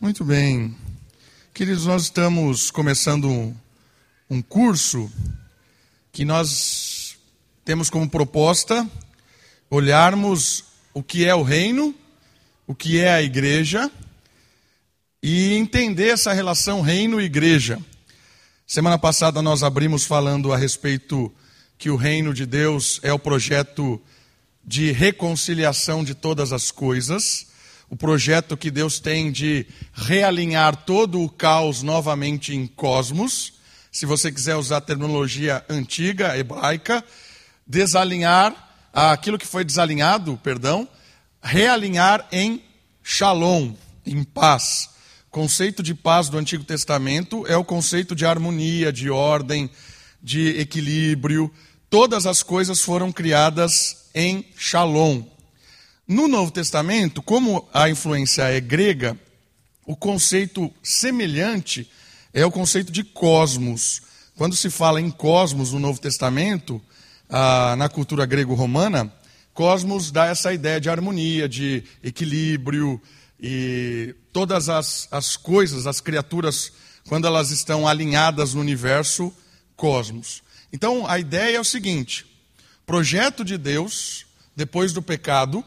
Muito bem. Queridos, nós estamos começando um curso que nós temos como proposta olharmos o que é o reino, o que é a igreja e entender essa relação reino-igreja. Semana passada nós abrimos falando a respeito que o reino de Deus é o projeto de reconciliação de todas as coisas o projeto que Deus tem de realinhar todo o caos novamente em cosmos. Se você quiser usar a terminologia antiga, hebraica, desalinhar aquilo que foi desalinhado, perdão, realinhar em shalom, em paz. Conceito de paz do Antigo Testamento é o conceito de harmonia, de ordem, de equilíbrio. Todas as coisas foram criadas em shalom, no Novo Testamento, como a influência é grega, o conceito semelhante é o conceito de cosmos. Quando se fala em cosmos no Novo Testamento, ah, na cultura grego-romana, cosmos dá essa ideia de harmonia, de equilíbrio, e todas as, as coisas, as criaturas, quando elas estão alinhadas no universo, cosmos. Então a ideia é o seguinte: projeto de Deus, depois do pecado,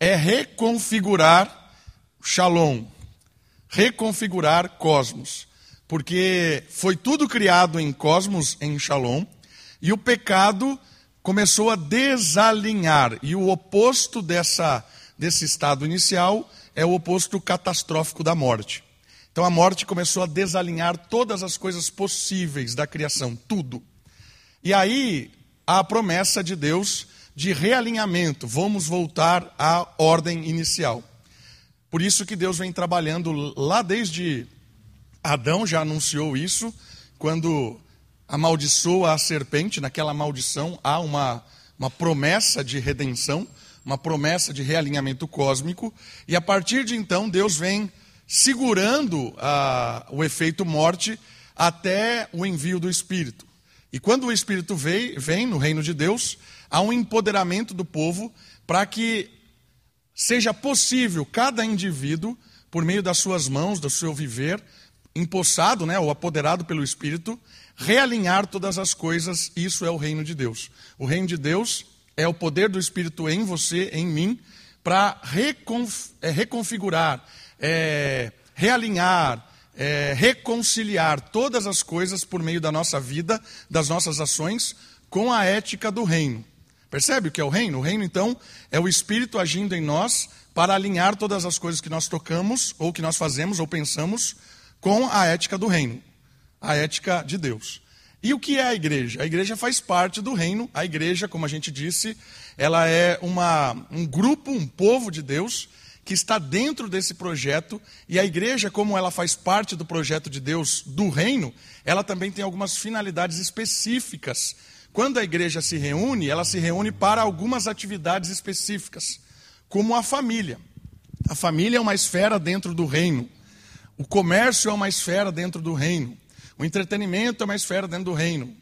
é reconfigurar Shalom, reconfigurar cosmos, porque foi tudo criado em cosmos, em Shalom, e o pecado começou a desalinhar, e o oposto dessa, desse estado inicial é o oposto catastrófico da morte. Então a morte começou a desalinhar todas as coisas possíveis da criação, tudo. E aí a promessa de Deus de realinhamento, vamos voltar à ordem inicial. Por isso que Deus vem trabalhando lá desde Adão já anunciou isso, quando amaldiçoa a serpente, naquela maldição há uma, uma promessa de redenção, uma promessa de realinhamento cósmico, e a partir de então Deus vem segurando a, o efeito morte até o envio do Espírito. E quando o Espírito vem, vem no reino de Deus, há um empoderamento do povo para que seja possível cada indivíduo, por meio das suas mãos, do seu viver, empossado, né, ou apoderado pelo Espírito, realinhar todas as coisas. Isso é o reino de Deus. O reino de Deus é o poder do Espírito em você, em mim, para reconf é, reconfigurar, é, realinhar, é, reconciliar todas as coisas por meio da nossa vida, das nossas ações, com a ética do reino. Percebe o que é o reino? O reino, então, é o Espírito agindo em nós para alinhar todas as coisas que nós tocamos, ou que nós fazemos, ou pensamos, com a ética do reino, a ética de Deus. E o que é a igreja? A igreja faz parte do reino. A igreja, como a gente disse, ela é uma, um grupo, um povo de Deus que está dentro desse projeto. E a igreja, como ela faz parte do projeto de Deus do reino, ela também tem algumas finalidades específicas quando a igreja se reúne, ela se reúne para algumas atividades específicas, como a família. A família é uma esfera dentro do reino. O comércio é uma esfera dentro do reino. O entretenimento é uma esfera dentro do reino.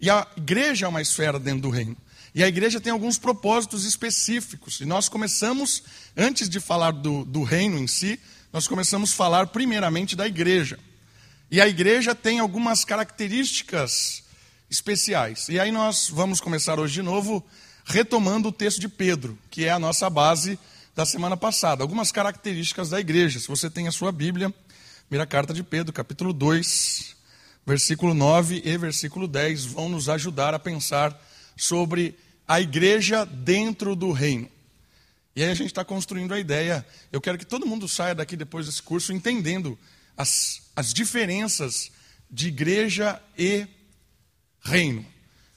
E a igreja é uma esfera dentro do reino. E a igreja tem alguns propósitos específicos. E nós começamos, antes de falar do, do reino em si, nós começamos a falar primeiramente da igreja. E a igreja tem algumas características especiais. E aí nós vamos começar hoje de novo retomando o texto de Pedro, que é a nossa base da semana passada. Algumas características da igreja. Se você tem a sua Bíblia, primeira carta de Pedro, capítulo 2, versículo 9 e versículo 10 vão nos ajudar a pensar sobre a igreja dentro do reino. E aí a gente está construindo a ideia. Eu quero que todo mundo saia daqui depois desse curso entendendo as, as diferenças de igreja e reino.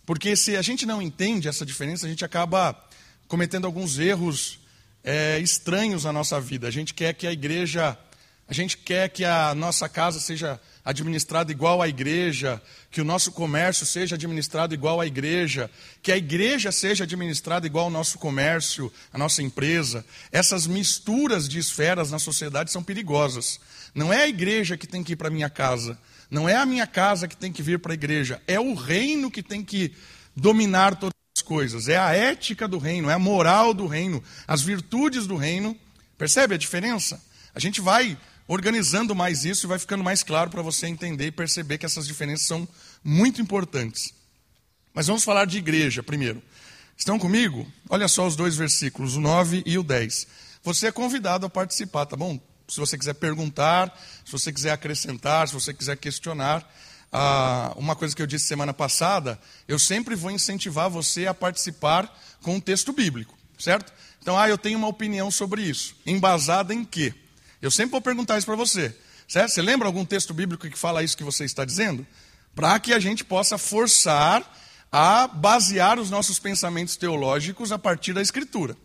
Porque se a gente não entende essa diferença, a gente acaba cometendo alguns erros é, estranhos na nossa vida. A gente quer que a igreja, a gente quer que a nossa casa seja administrada igual à igreja, que o nosso comércio seja administrado igual à igreja, que a igreja seja administrada igual ao nosso comércio, à nossa empresa. Essas misturas de esferas na sociedade são perigosas. Não é a igreja que tem que ir para a minha casa, não é a minha casa que tem que vir para a igreja, é o reino que tem que dominar todas as coisas. É a ética do reino, é a moral do reino, as virtudes do reino. Percebe a diferença? A gente vai organizando mais isso e vai ficando mais claro para você entender e perceber que essas diferenças são muito importantes. Mas vamos falar de igreja primeiro. Estão comigo? Olha só os dois versículos, o 9 e o 10. Você é convidado a participar, tá bom? Se você quiser perguntar, se você quiser acrescentar, se você quiser questionar. Ah, uma coisa que eu disse semana passada, eu sempre vou incentivar você a participar com um texto bíblico, certo? Então, ah, eu tenho uma opinião sobre isso. Embasada em quê? Eu sempre vou perguntar isso para você. Certo? Você lembra algum texto bíblico que fala isso que você está dizendo? Para que a gente possa forçar a basear os nossos pensamentos teológicos a partir da Escritura.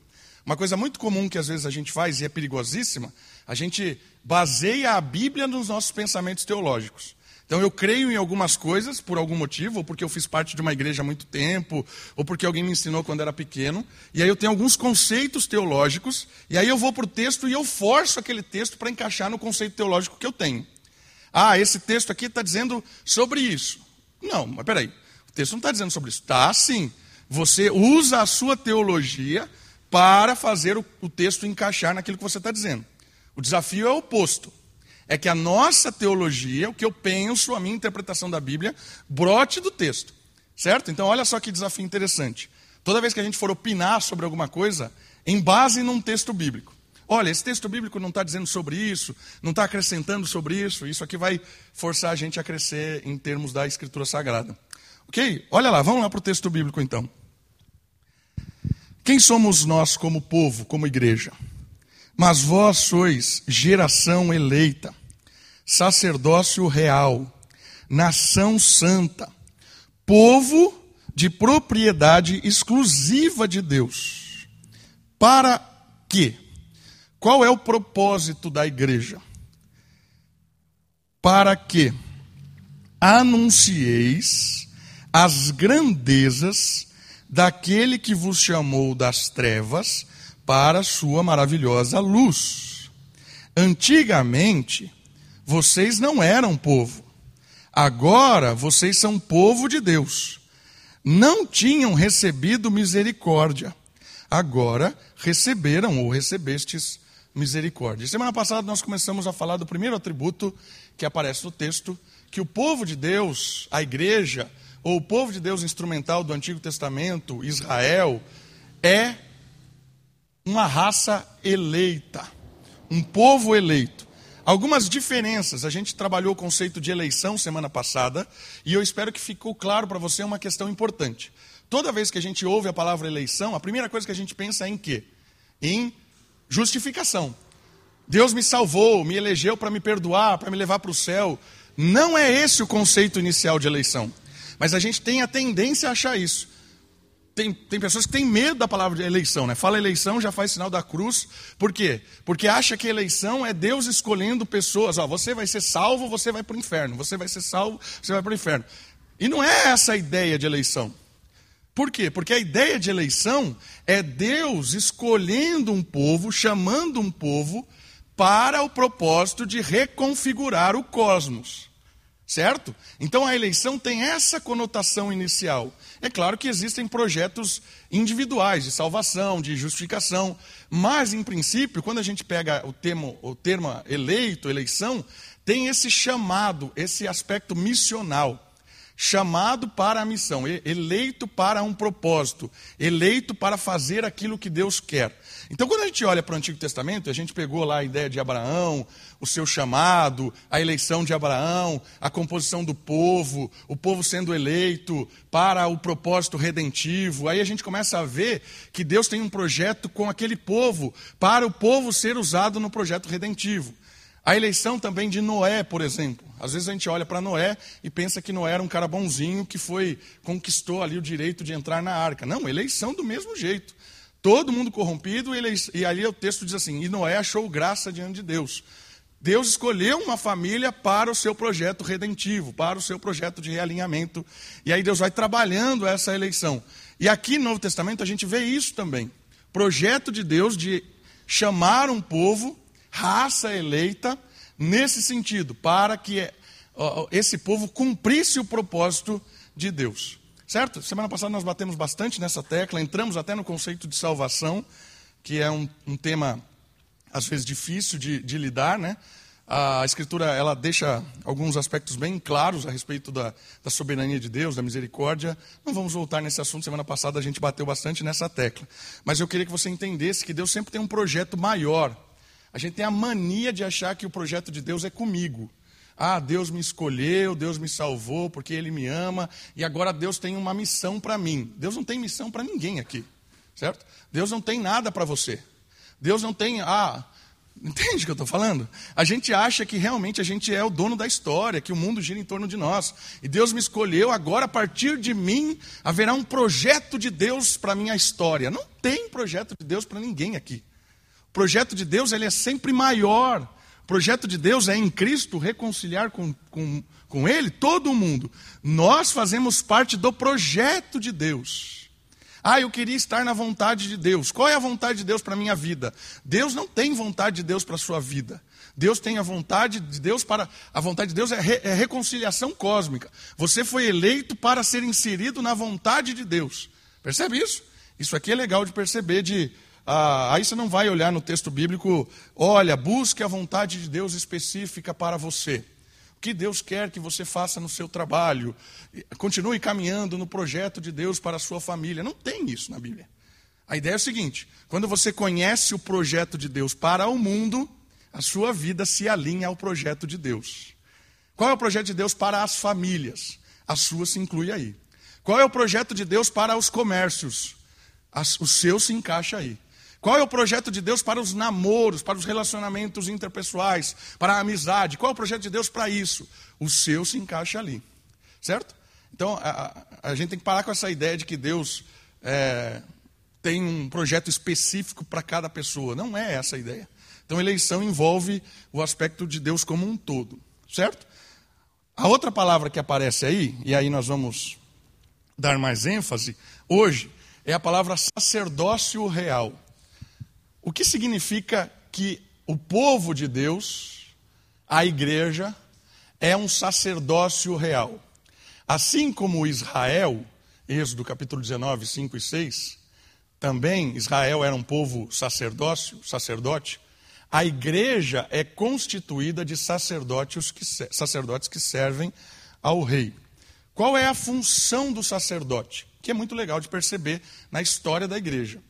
Uma coisa muito comum que às vezes a gente faz e é perigosíssima, a gente baseia a Bíblia nos nossos pensamentos teológicos. Então eu creio em algumas coisas por algum motivo, ou porque eu fiz parte de uma igreja há muito tempo, ou porque alguém me ensinou quando era pequeno, e aí eu tenho alguns conceitos teológicos, e aí eu vou para o texto e eu forço aquele texto para encaixar no conceito teológico que eu tenho. Ah, esse texto aqui está dizendo sobre isso. Não, mas peraí, o texto não está dizendo sobre isso. Está sim. Você usa a sua teologia para fazer o, o texto encaixar naquilo que você está dizendo. O desafio é o oposto é que a nossa teologia, o que eu penso, a minha interpretação da Bíblia, brote do texto. Certo? Então, olha só que desafio interessante. Toda vez que a gente for opinar sobre alguma coisa, em base num texto bíblico. Olha, esse texto bíblico não está dizendo sobre isso, não está acrescentando sobre isso, isso aqui vai forçar a gente a crescer em termos da Escritura Sagrada. Ok? Olha lá, vamos lá para o texto bíblico então. Quem somos nós como povo, como igreja? Mas vós sois geração eleita, sacerdócio real, nação santa, povo de propriedade exclusiva de Deus. Para quê? Qual é o propósito da igreja? Para que anuncieis as grandezas daquele que vos chamou das trevas para sua maravilhosa luz. Antigamente, vocês não eram povo. Agora vocês são povo de Deus. Não tinham recebido misericórdia. Agora receberam ou recebestes misericórdia. Semana passada nós começamos a falar do primeiro atributo que aparece no texto, que o povo de Deus, a igreja, ou o povo de Deus instrumental do Antigo Testamento, Israel, é uma raça eleita, um povo eleito. Algumas diferenças. A gente trabalhou o conceito de eleição semana passada e eu espero que ficou claro para você uma questão importante. Toda vez que a gente ouve a palavra eleição, a primeira coisa que a gente pensa é em quê? Em justificação. Deus me salvou, me elegeu para me perdoar, para me levar para o céu. Não é esse o conceito inicial de eleição. Mas a gente tem a tendência a achar isso tem, tem pessoas que têm medo da palavra de eleição, né? Fala eleição, já faz sinal da cruz. Por quê? Porque acha que eleição é Deus escolhendo pessoas. Ó, você vai ser salvo, você vai para o inferno. Você vai ser salvo, você vai para o inferno. E não é essa a ideia de eleição. Por quê? Porque a ideia de eleição é Deus escolhendo um povo, chamando um povo para o propósito de reconfigurar o cosmos. Certo? Então a eleição tem essa conotação inicial. É claro que existem projetos individuais de salvação, de justificação, mas, em princípio, quando a gente pega o termo, o termo eleito, eleição, tem esse chamado, esse aspecto missional chamado para a missão, eleito para um propósito, eleito para fazer aquilo que Deus quer. Então, quando a gente olha para o Antigo Testamento, a gente pegou lá a ideia de Abraão, o seu chamado, a eleição de Abraão, a composição do povo, o povo sendo eleito para o propósito redentivo. Aí a gente começa a ver que Deus tem um projeto com aquele povo, para o povo ser usado no projeto redentivo. A eleição também de Noé, por exemplo. Às vezes a gente olha para Noé e pensa que Noé era um cara bonzinho que foi conquistou ali o direito de entrar na arca. Não, eleição do mesmo jeito. Todo mundo corrompido, e ali o texto diz assim: e Noé achou graça diante de Deus. Deus escolheu uma família para o seu projeto redentivo, para o seu projeto de realinhamento. E aí Deus vai trabalhando essa eleição. E aqui no Novo Testamento a gente vê isso também. Projeto de Deus de chamar um povo raça eleita, nesse sentido, para que esse povo cumprisse o propósito de Deus. Certo? Semana passada nós batemos bastante nessa tecla, entramos até no conceito de salvação, que é um, um tema, às vezes, difícil de, de lidar, né? a Escritura ela deixa alguns aspectos bem claros a respeito da, da, soberania de Deus, da misericórdia. Não vamos voltar nesse assunto, semana passada a gente bateu bastante nessa tecla. Mas eu queria que você entendesse que Deus sempre tem um projeto maior. A gente tem a mania de achar que o projeto de Deus é comigo. Ah, Deus me escolheu, Deus me salvou porque Ele me ama e agora Deus tem uma missão para mim. Deus não tem missão para ninguém aqui, certo? Deus não tem nada para você. Deus não tem, ah, Entende o que eu estou falando? A gente acha que realmente a gente é o dono da história, que o mundo gira em torno de nós. E Deus me escolheu, agora a partir de mim haverá um projeto de Deus para a minha história. Não tem projeto de Deus para ninguém aqui. O projeto de Deus ele é sempre maior. O projeto de Deus é em Cristo reconciliar com, com, com Ele todo o mundo. Nós fazemos parte do projeto de Deus. Ah, eu queria estar na vontade de Deus. Qual é a vontade de Deus para a minha vida? Deus não tem vontade de Deus para a sua vida. Deus tem a vontade de Deus para. A vontade de Deus é, re, é reconciliação cósmica. Você foi eleito para ser inserido na vontade de Deus. Percebe isso? Isso aqui é legal de perceber. De, ah, aí você não vai olhar no texto bíblico, olha, busque a vontade de Deus específica para você que Deus quer que você faça no seu trabalho. Continue caminhando no projeto de Deus para a sua família. Não tem isso na Bíblia. A ideia é o seguinte: quando você conhece o projeto de Deus para o mundo, a sua vida se alinha ao projeto de Deus. Qual é o projeto de Deus para as famílias? A sua se inclui aí. Qual é o projeto de Deus para os comércios? o seu se encaixa aí. Qual é o projeto de Deus para os namoros, para os relacionamentos interpessoais, para a amizade? Qual é o projeto de Deus para isso? O seu se encaixa ali, certo? Então, a, a gente tem que parar com essa ideia de que Deus é, tem um projeto específico para cada pessoa. Não é essa a ideia. Então, eleição envolve o aspecto de Deus como um todo, certo? A outra palavra que aparece aí, e aí nós vamos dar mais ênfase hoje, é a palavra sacerdócio real. O que significa que o povo de Deus, a igreja, é um sacerdócio real. Assim como Israel, Êxodo capítulo 19, 5 e 6, também Israel era um povo sacerdócio, sacerdote, a igreja é constituída de sacerdotes que, sacerdotes que servem ao rei. Qual é a função do sacerdote? Que é muito legal de perceber na história da igreja.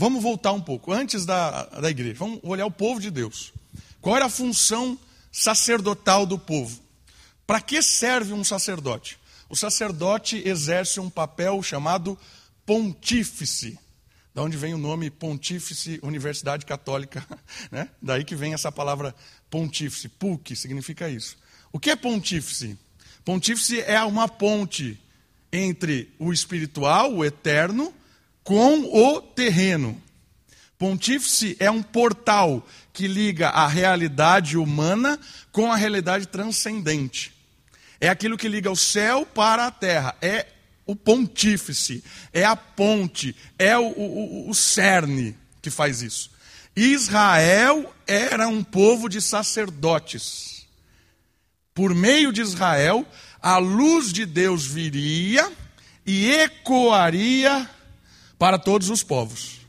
Vamos voltar um pouco, antes da, da igreja, vamos olhar o povo de Deus. Qual era a função sacerdotal do povo? Para que serve um sacerdote? O sacerdote exerce um papel chamado pontífice. Da onde vem o nome Pontífice Universidade Católica, né? Daí que vem essa palavra pontífice, PUC, significa isso. O que é pontífice? Pontífice é uma ponte entre o espiritual, o eterno, com o terreno. Pontífice é um portal que liga a realidade humana com a realidade transcendente. É aquilo que liga o céu para a terra. É o pontífice, é a ponte, é o, o, o cerne que faz isso. Israel era um povo de sacerdotes. Por meio de Israel, a luz de Deus viria e ecoaria para todos os povos.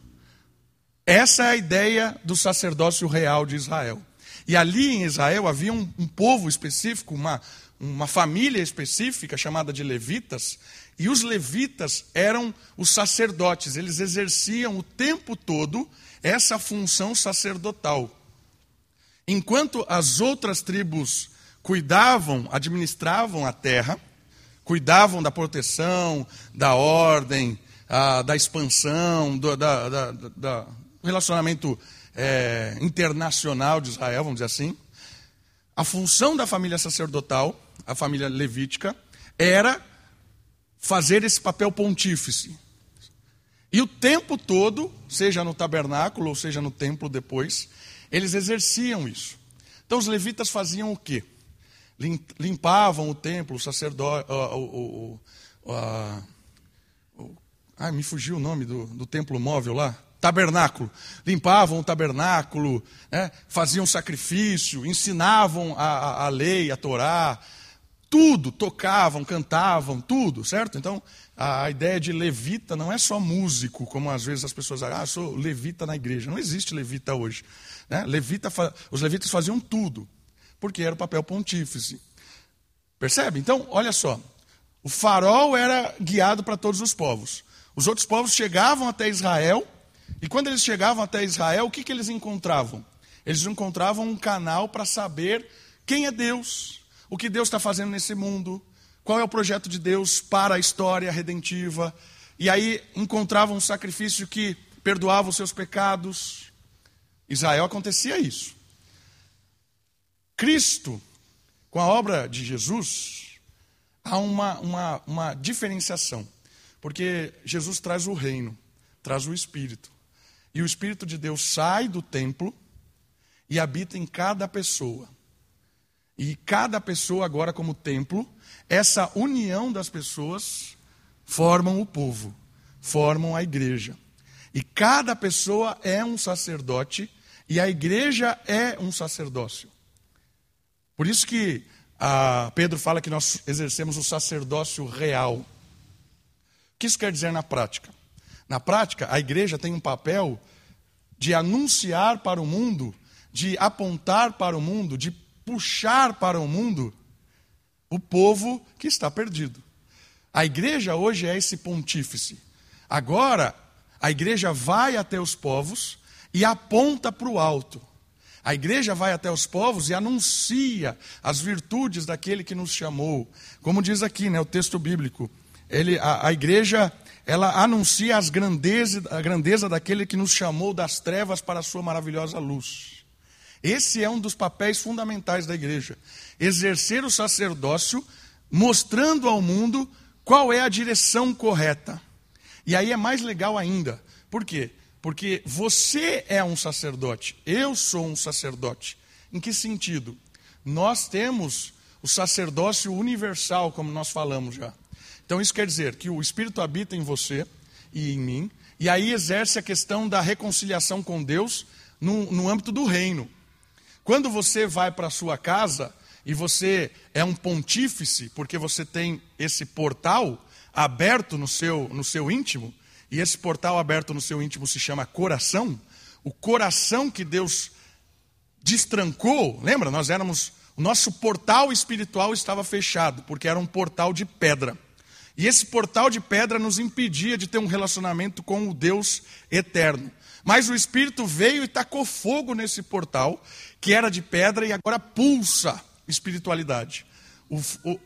Essa é a ideia do sacerdócio real de Israel. E ali em Israel havia um, um povo específico, uma, uma família específica chamada de levitas, e os levitas eram os sacerdotes, eles exerciam o tempo todo essa função sacerdotal. Enquanto as outras tribos cuidavam, administravam a terra, cuidavam da proteção, da ordem, ah, da expansão, do da, da, da relacionamento é, internacional de Israel, vamos dizer assim. A função da família sacerdotal, a família levítica, era fazer esse papel pontífice. E o tempo todo, seja no tabernáculo ou seja no templo depois, eles exerciam isso. Então os levitas faziam o quê? Limpavam o templo, o sacerdote, o, ah, me fugiu o nome do, do templo móvel lá. Tabernáculo. Limpavam o tabernáculo, né? faziam sacrifício, ensinavam a, a, a lei, a Torá, tudo, tocavam, cantavam, tudo, certo? Então, a ideia de levita não é só músico, como às vezes as pessoas dizem, ah, sou levita na igreja. Não existe levita hoje. Né? Levita, os levitas faziam tudo, porque era o papel pontífice. Percebe? Então, olha só. O farol era guiado para todos os povos. Os outros povos chegavam até Israel, e quando eles chegavam até Israel, o que, que eles encontravam? Eles encontravam um canal para saber quem é Deus, o que Deus está fazendo nesse mundo, qual é o projeto de Deus para a história redentiva. E aí encontravam um sacrifício que perdoava os seus pecados. Israel acontecia isso. Cristo, com a obra de Jesus, há uma, uma, uma diferenciação. Porque Jesus traz o reino, traz o Espírito. E o Espírito de Deus sai do templo e habita em cada pessoa. E cada pessoa, agora como templo, essa união das pessoas formam o povo, formam a igreja. E cada pessoa é um sacerdote e a igreja é um sacerdócio. Por isso que ah, Pedro fala que nós exercemos o sacerdócio real. Que isso quer dizer na prática? Na prática, a igreja tem um papel de anunciar para o mundo, de apontar para o mundo, de puxar para o mundo o povo que está perdido. A igreja hoje é esse pontífice. Agora, a igreja vai até os povos e aponta para o alto. A igreja vai até os povos e anuncia as virtudes daquele que nos chamou. Como diz aqui, né, o texto bíblico. Ele, a, a igreja, ela anuncia as a grandeza daquele que nos chamou das trevas para a sua maravilhosa luz. Esse é um dos papéis fundamentais da igreja. Exercer o sacerdócio, mostrando ao mundo qual é a direção correta. E aí é mais legal ainda. Por quê? Porque você é um sacerdote, eu sou um sacerdote. Em que sentido? Nós temos o sacerdócio universal, como nós falamos já. Então isso quer dizer que o Espírito habita em você e em mim, e aí exerce a questão da reconciliação com Deus no, no âmbito do reino. Quando você vai para a sua casa e você é um pontífice, porque você tem esse portal, aberto no seu, no seu íntimo, e esse portal aberto no seu íntimo se chama coração, o coração que Deus destrancou, lembra? Nós éramos, o nosso portal espiritual estava fechado, porque era um portal de pedra. E esse portal de pedra nos impedia de ter um relacionamento com o Deus eterno. Mas o Espírito veio e tacou fogo nesse portal, que era de pedra, e agora pulsa espiritualidade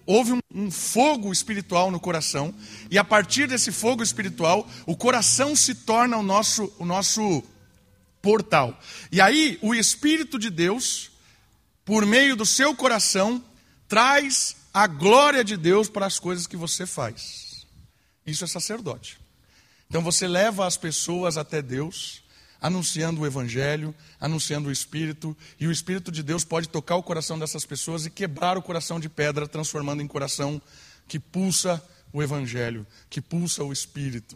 houve um, fogo espiritual no coração, e a partir desse fogo espiritual, o coração se torna o nosso, o nosso portal. E aí, o Espírito de Deus, por meio do seu coração, traz a glória de Deus para as coisas que você faz. Isso é sacerdote. Então você leva as pessoas até Deus anunciando o Evangelho, anunciando o Espírito, e o Espírito de Deus pode tocar o coração dessas pessoas e quebrar o coração de pedra, transformando em coração que pulsa o Evangelho, que pulsa o Espírito.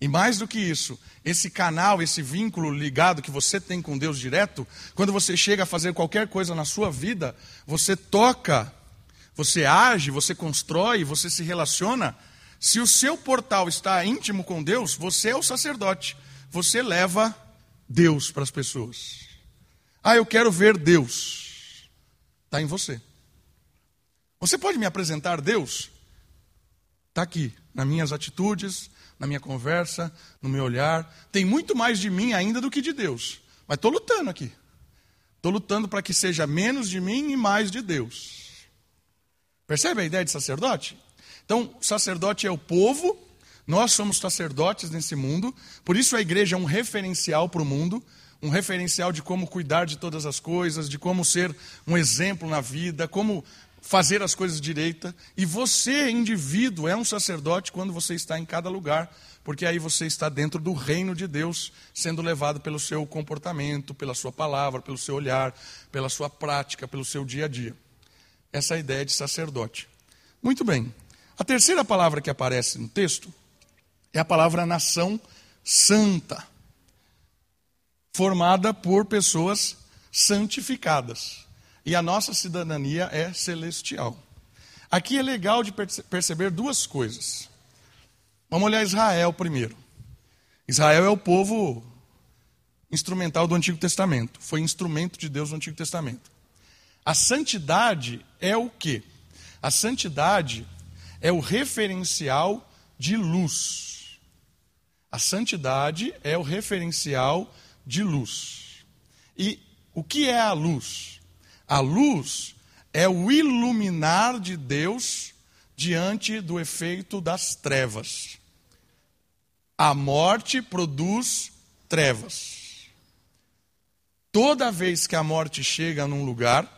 E mais do que isso, esse canal, esse vínculo ligado que você tem com Deus direto, quando você chega a fazer qualquer coisa na sua vida, você toca, você age, você constrói, você se relaciona. Se o seu portal está íntimo com Deus, você é o sacerdote. Você leva Deus para as pessoas. Ah, eu quero ver Deus. Está em você. Você pode me apresentar Deus? Está aqui, nas minhas atitudes, na minha conversa, no meu olhar. Tem muito mais de mim ainda do que de Deus. Mas estou lutando aqui. Estou lutando para que seja menos de mim e mais de Deus. Percebe a ideia de sacerdote? Então, sacerdote é o povo nós somos sacerdotes nesse mundo, por isso a igreja é um referencial para o mundo, um referencial de como cuidar de todas as coisas, de como ser um exemplo na vida, como fazer as coisas direita. E você, indivíduo, é um sacerdote quando você está em cada lugar, porque aí você está dentro do reino de Deus, sendo levado pelo seu comportamento, pela sua palavra, pelo seu olhar, pela sua prática, pelo seu dia a dia. Essa ideia de sacerdote. Muito bem. A terceira palavra que aparece no texto é a palavra nação santa, formada por pessoas santificadas. E a nossa cidadania é celestial. Aqui é legal de perceber duas coisas. Vamos olhar Israel primeiro. Israel é o povo instrumental do Antigo Testamento, foi instrumento de Deus no Antigo Testamento. A santidade é o quê? A santidade é o referencial de luz. A santidade é o referencial de luz. E o que é a luz? A luz é o iluminar de Deus diante do efeito das trevas. A morte produz trevas. Toda vez que a morte chega num lugar,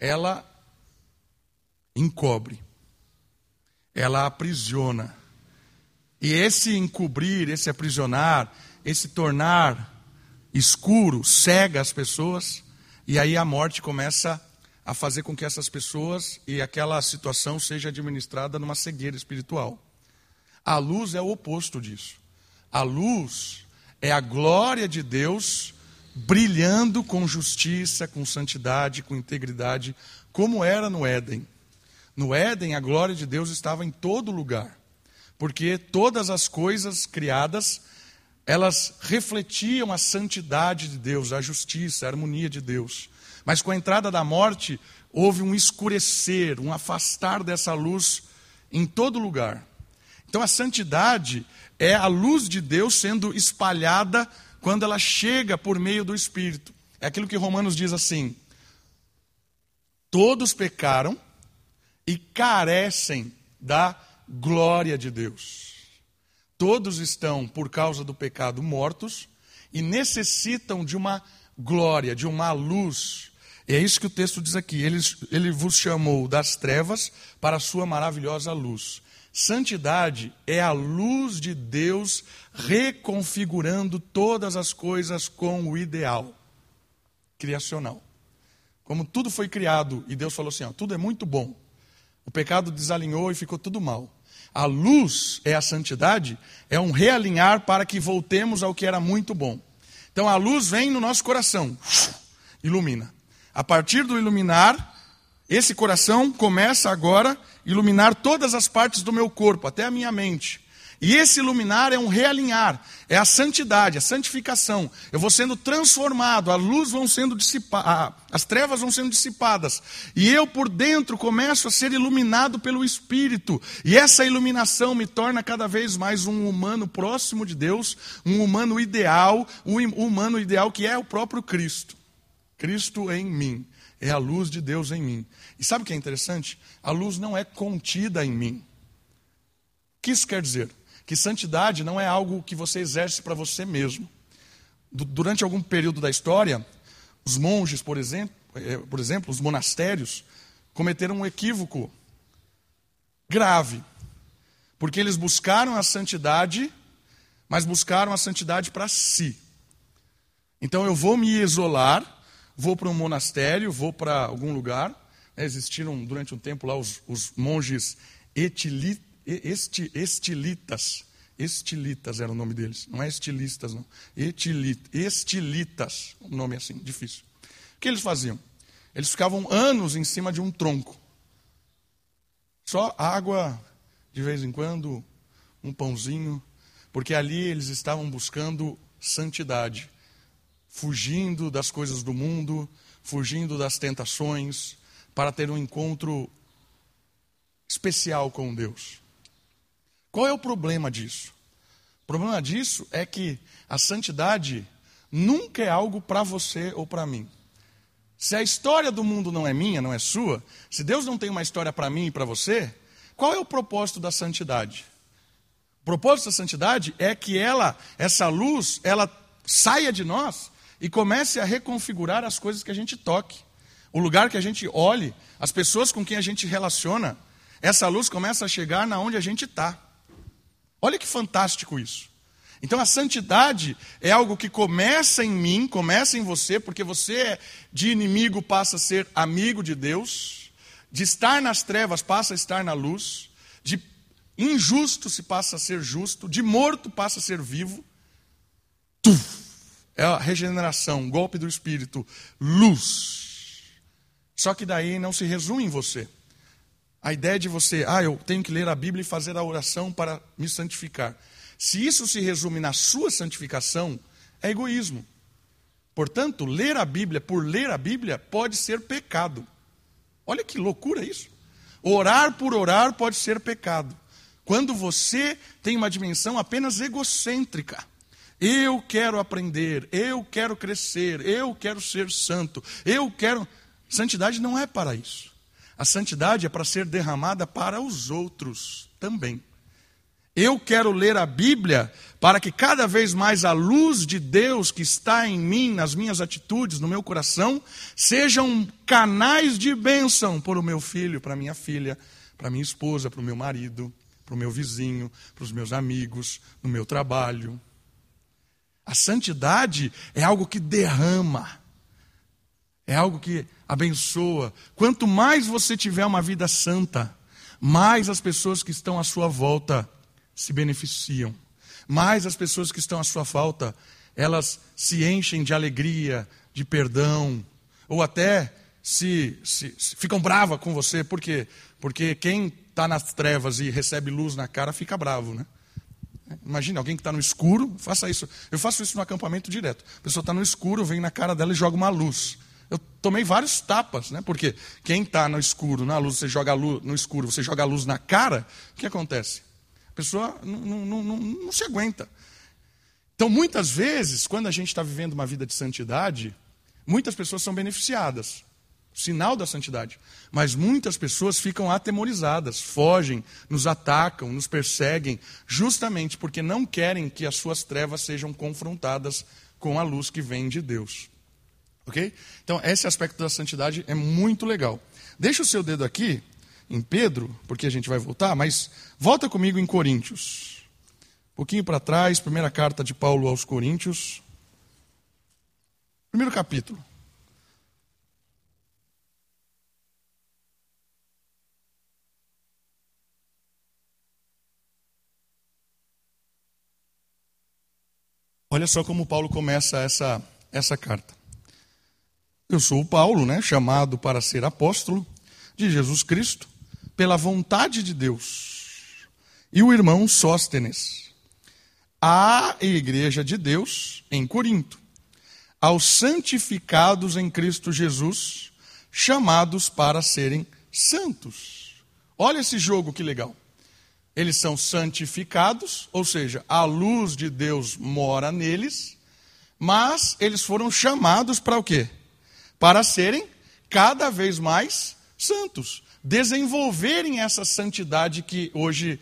ela encobre, ela aprisiona. E esse encobrir, esse aprisionar, esse tornar escuro, cega as pessoas, e aí a morte começa a fazer com que essas pessoas e aquela situação seja administrada numa cegueira espiritual. A luz é o oposto disso. A luz é a glória de Deus brilhando com justiça, com santidade, com integridade, como era no Éden. No Éden, a glória de Deus estava em todo lugar, porque todas as coisas criadas, elas refletiam a santidade de Deus, a justiça, a harmonia de Deus. Mas com a entrada da morte, houve um escurecer, um afastar dessa luz em todo lugar. Então a santidade é a luz de Deus sendo espalhada quando ela chega por meio do Espírito. É aquilo que Romanos diz assim: todos pecaram e carecem da glória de Deus. Todos estão, por causa do pecado, mortos e necessitam de uma glória, de uma luz. E é isso que o texto diz aqui. Ele, ele vos chamou das trevas para a sua maravilhosa luz. Santidade é a luz de Deus reconfigurando todas as coisas com o ideal criacional. Como tudo foi criado e Deus falou assim: ó, tudo é muito bom. O pecado desalinhou e ficou tudo mal. A luz é a santidade, é um realinhar para que voltemos ao que era muito bom. Então a luz vem no nosso coração, ilumina. A partir do iluminar, esse coração começa agora iluminar todas as partes do meu corpo, até a minha mente. E esse iluminar é um realinhar, é a santidade, a santificação. Eu vou sendo transformado, a luz vão sendo dissipada, as trevas vão sendo dissipadas. E eu por dentro começo a ser iluminado pelo Espírito. E essa iluminação me torna cada vez mais um humano próximo de Deus, um humano ideal, um humano ideal que é o próprio Cristo. Cristo em mim. É a luz de Deus em mim. E sabe o que é interessante? A luz não é contida em mim. O que isso quer dizer? Que santidade não é algo que você exerce para você mesmo. Durante algum período da história, os monges, por exemplo, eh, por exemplo, os monastérios, cometeram um equívoco grave. Porque eles buscaram a santidade, mas buscaram a santidade para si. Então eu vou me isolar vou para um monastério, vou para algum lugar. Né, existiram durante um tempo lá os, os monges etili, esti, estilitas. Estilitas era o nome deles, não é estilistas, não. Etilit, estilitas, um nome assim, difícil. O que eles faziam? Eles ficavam anos em cima de um tronco. Só água, de vez em quando, um pãozinho, porque ali eles estavam buscando santidade fugindo das coisas do mundo, fugindo das tentações, para ter um encontro especial com Deus. Qual é o problema disso? O problema disso é que a santidade nunca é algo para você ou para mim. Se a história do mundo não é minha, não é sua, se Deus não tem uma história para mim e para você, qual é o propósito da santidade? O propósito da santidade é que ela, essa luz, ela saia de nós e comece a reconfigurar as coisas que a gente toque. O lugar que a gente olhe, as pessoas com quem a gente relaciona, essa luz começa a chegar na onde a gente está. Olha que fantástico isso. Então a santidade é algo que começa em mim, começa em você, porque você de inimigo passa a ser amigo de Deus, de estar nas trevas passa a estar na luz, de injusto se passa a ser justo, de morto passa a ser vivo. Tuf é a regeneração, golpe do Espírito, luz. Só que daí não se resume em você. A ideia de você, ah, eu tenho que ler a Bíblia e fazer a oração para me santificar. Se isso se resume na sua santificação, é egoísmo. Portanto, ler a Bíblia por ler a Bíblia pode ser pecado. Olha que loucura isso. Orar por orar pode ser pecado. Quando você tem uma dimensão apenas egocêntrica. Eu quero aprender, eu quero crescer, eu quero ser santo, eu quero. Santidade não é para isso. A santidade é para ser derramada para os outros também. Eu quero ler a Bíblia para que cada vez mais a luz de Deus que está em mim, nas minhas atitudes, no meu coração, sejam canais de bênção para o meu filho, para minha filha, para minha esposa, para o meu marido, para o meu vizinho, para os meus amigos, no meu trabalho. A santidade é algo que derrama, é algo que abençoa. Quanto mais você tiver uma vida santa, mais as pessoas que estão à sua volta se beneficiam. Mais as pessoas que estão à sua falta, elas se enchem de alegria, de perdão, ou até se, se, se ficam bravas com você. Por quê? Porque quem está nas trevas e recebe luz na cara fica bravo, né? Imagina alguém que está no escuro, faça isso. Eu faço isso no acampamento direto. A pessoa está no escuro, vem na cara dela e joga uma luz. Eu tomei vários tapas, né? Porque quem está no escuro, na luz, você joga luz, no escuro, você joga a luz na cara, o que acontece? A pessoa não, se aguenta. Então, muitas vezes, quando a gente está vivendo uma vida de santidade, muitas pessoas são beneficiadas. Sinal da santidade. Mas muitas pessoas ficam atemorizadas, fogem, nos atacam, nos perseguem, justamente porque não querem que as suas trevas sejam confrontadas com a luz que vem de Deus. Ok? Então, esse aspecto da santidade é muito legal. Deixa o seu dedo aqui em Pedro, porque a gente vai voltar, mas volta comigo em Coríntios. Um pouquinho para trás, primeira carta de Paulo aos Coríntios. Primeiro capítulo. Olha só como Paulo começa essa, essa carta. Eu sou o Paulo, né, chamado para ser apóstolo de Jesus Cristo, pela vontade de Deus, e o irmão Sóstenes, à igreja de Deus em Corinto, aos santificados em Cristo Jesus, chamados para serem santos. Olha esse jogo que legal. Eles são santificados, ou seja, a luz de Deus mora neles, mas eles foram chamados para o quê? Para serem cada vez mais santos desenvolverem essa santidade que hoje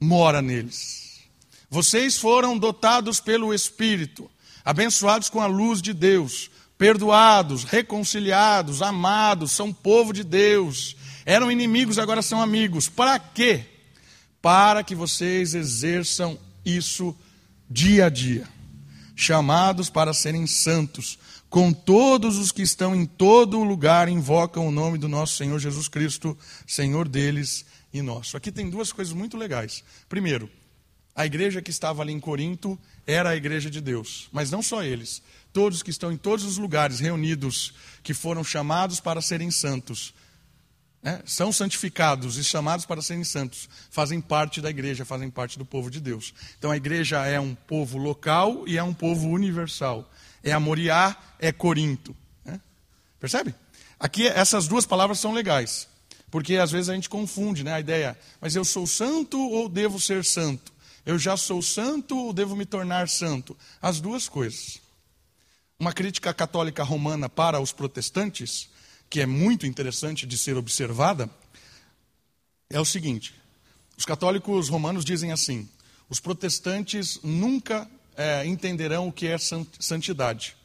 mora neles. Vocês foram dotados pelo Espírito, abençoados com a luz de Deus, perdoados, reconciliados, amados, são povo de Deus. Eram inimigos, agora são amigos. Para quê? Para que vocês exerçam isso dia a dia. Chamados para serem santos, com todos os que estão em todo lugar invocam o nome do nosso Senhor Jesus Cristo, Senhor deles e nosso. Aqui tem duas coisas muito legais. Primeiro, a igreja que estava ali em Corinto era a igreja de Deus, mas não só eles. Todos que estão em todos os lugares reunidos, que foram chamados para serem santos, né, são santificados e chamados para serem santos, fazem parte da igreja, fazem parte do povo de Deus. Então a igreja é um povo local e é um povo universal é a Moriá, é Corinto. Né? Percebe? Aqui essas duas palavras são legais, porque às vezes a gente confunde né, a ideia, mas eu sou santo ou devo ser santo? Eu já sou santo ou devo me tornar santo? As duas coisas. Uma crítica católica romana para os protestantes, que é muito interessante de ser observada, é o seguinte: os católicos romanos dizem assim, os protestantes nunca é, entenderão o que é santidade,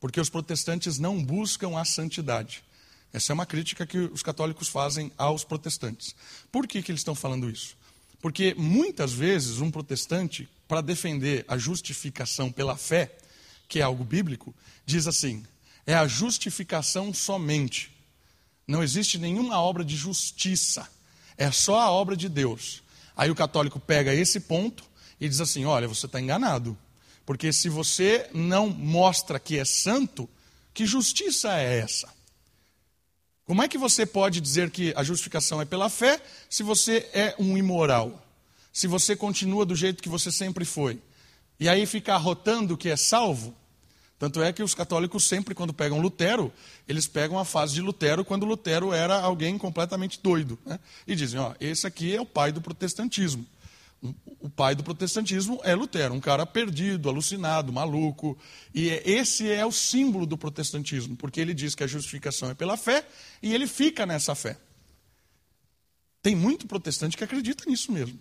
porque os protestantes não buscam a santidade. Essa é uma crítica que os católicos fazem aos protestantes. Por que, que eles estão falando isso? Porque muitas vezes um protestante, para defender a justificação pela fé, que é algo bíblico, diz assim: é a justificação somente. Não existe nenhuma obra de justiça, é só a obra de Deus. Aí o católico pega esse ponto e diz assim: olha, você está enganado. Porque se você não mostra que é santo, que justiça é essa? Como é que você pode dizer que a justificação é pela fé se você é um imoral? Se você continua do jeito que você sempre foi? E aí fica arrotando que é salvo? Tanto é que os católicos sempre, quando pegam Lutero, eles pegam a fase de Lutero quando Lutero era alguém completamente doido. Né? E dizem, ó, esse aqui é o pai do protestantismo. O pai do protestantismo é Lutero, um cara perdido, alucinado, maluco. E é, esse é o símbolo do protestantismo, porque ele diz que a justificação é pela fé e ele fica nessa fé. Tem muito protestante que acredita nisso mesmo.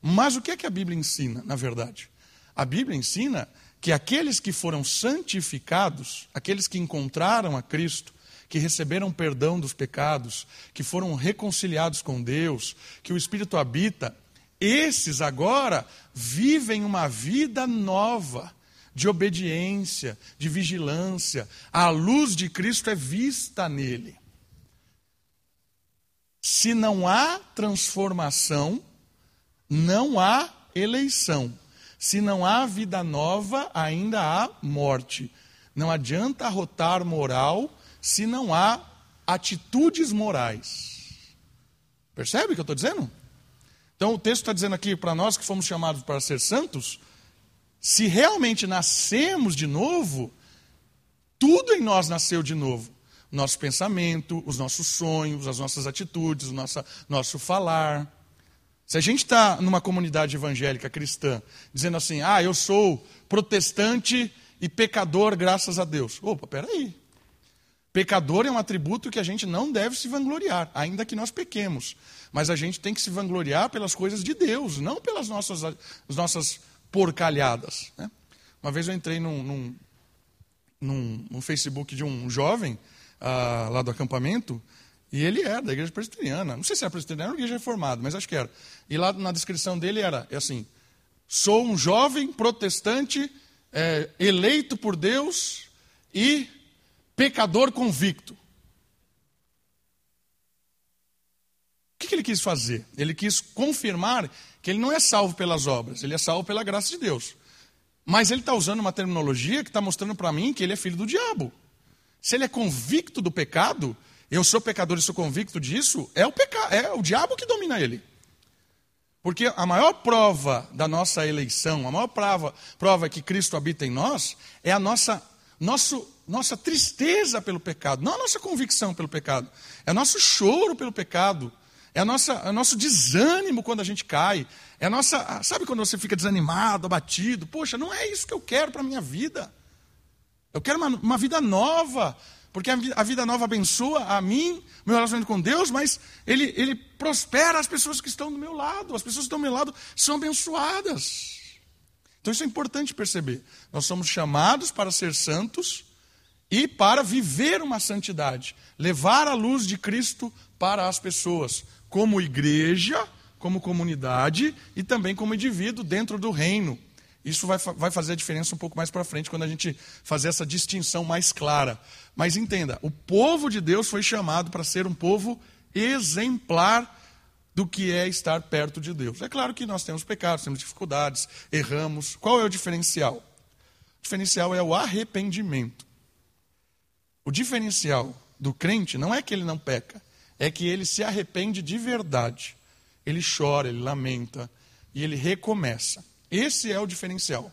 Mas o que é que a Bíblia ensina, na verdade? A Bíblia ensina que aqueles que foram santificados, aqueles que encontraram a Cristo, que receberam perdão dos pecados, que foram reconciliados com Deus, que o Espírito habita, esses agora vivem uma vida nova, de obediência, de vigilância. A luz de Cristo é vista nele. Se não há transformação, não há eleição. Se não há vida nova, ainda há morte. Não adianta arrotar moral se não há atitudes morais. Percebe o que eu estou dizendo? Então o texto está dizendo aqui para nós que fomos chamados para ser santos, se realmente nascemos de novo, tudo em nós nasceu de novo. Nosso pensamento, os nossos sonhos, as nossas atitudes, o nosso, nosso falar. Se a gente está numa comunidade evangélica cristã, dizendo assim, ah, eu sou protestante e pecador, graças a Deus. Opa, peraí. Pecador é um atributo que a gente não deve se vangloriar, ainda que nós pequemos. Mas a gente tem que se vangloriar pelas coisas de Deus, não pelas nossas, as nossas porcalhadas. Né? Uma vez eu entrei num, num, num, num Facebook de um jovem ah, lá do acampamento, e ele era da igreja presbiteriana. Não sei se era presbiteriana ou igreja reformada, mas acho que era. E lá na descrição dele era é assim: sou um jovem protestante é, eleito por Deus e pecador convicto. O que, que ele quis fazer? Ele quis confirmar que ele não é salvo pelas obras, ele é salvo pela graça de Deus. Mas ele está usando uma terminologia que está mostrando para mim que ele é filho do diabo. Se ele é convicto do pecado, eu sou pecador e sou convicto disso, é o, peca... é o diabo que domina ele. Porque a maior prova da nossa eleição, a maior prova, prova que Cristo habita em nós, é a nossa, nosso, nossa tristeza pelo pecado, não a nossa convicção pelo pecado, é nosso choro pelo pecado, é, nossa, é o nosso desânimo quando a gente cai, é a nossa. Sabe quando você fica desanimado, abatido? Poxa, não é isso que eu quero para a minha vida. Eu quero uma, uma vida nova. Porque a vida nova abençoa a mim, meu relacionamento com Deus, mas ele, ele prospera as pessoas que estão do meu lado. As pessoas que estão do meu lado são abençoadas. Então isso é importante perceber. Nós somos chamados para ser santos e para viver uma santidade, levar a luz de Cristo para as pessoas, como igreja, como comunidade e também como indivíduo dentro do reino. Isso vai, vai fazer a diferença um pouco mais para frente, quando a gente fazer essa distinção mais clara. Mas entenda, o povo de Deus foi chamado para ser um povo exemplar do que é estar perto de Deus. É claro que nós temos pecados, temos dificuldades, erramos. Qual é o diferencial? O diferencial é o arrependimento. O diferencial do crente não é que ele não peca, é que ele se arrepende de verdade. Ele chora, ele lamenta e ele recomeça. Esse é o diferencial.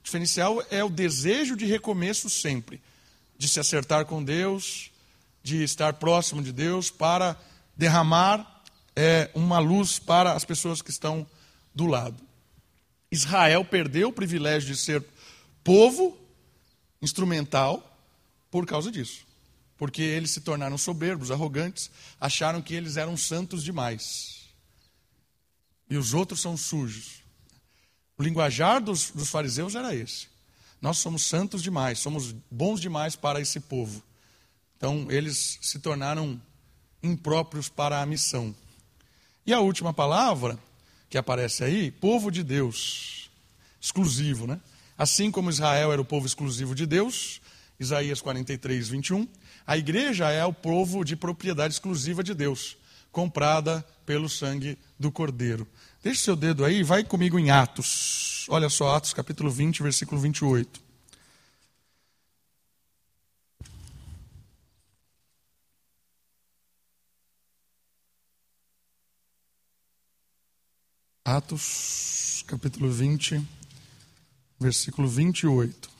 O diferencial é o desejo de recomeço sempre, de se acertar com Deus, de estar próximo de Deus, para derramar é, uma luz para as pessoas que estão do lado. Israel perdeu o privilégio de ser povo instrumental por causa disso. Porque eles se tornaram soberbos, arrogantes, acharam que eles eram santos demais. E os outros são sujos. O linguajar dos, dos fariseus era esse. Nós somos santos demais, somos bons demais para esse povo. Então, eles se tornaram impróprios para a missão. E a última palavra que aparece aí, povo de Deus, exclusivo, né? Assim como Israel era o povo exclusivo de Deus, Isaías 43, 21, a igreja é o povo de propriedade exclusiva de Deus, comprada pelo sangue do Cordeiro. Deixe seu dedo aí, vai comigo em Atos. Olha só, Atos capítulo 20, versículo 28. Atos capítulo 20, versículo 28.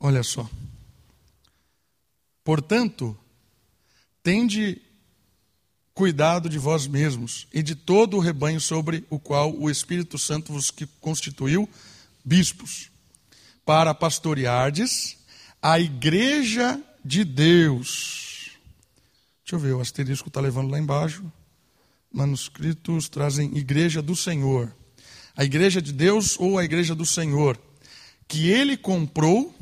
Olha só. Portanto, tende cuidado de vós mesmos e de todo o rebanho sobre o qual o Espírito Santo vos constituiu bispos, para pastoreardes a igreja de Deus. Deixa eu ver, o asterisco está levando lá embaixo. Manuscritos trazem igreja do Senhor. A igreja de Deus ou a igreja do Senhor, que ele comprou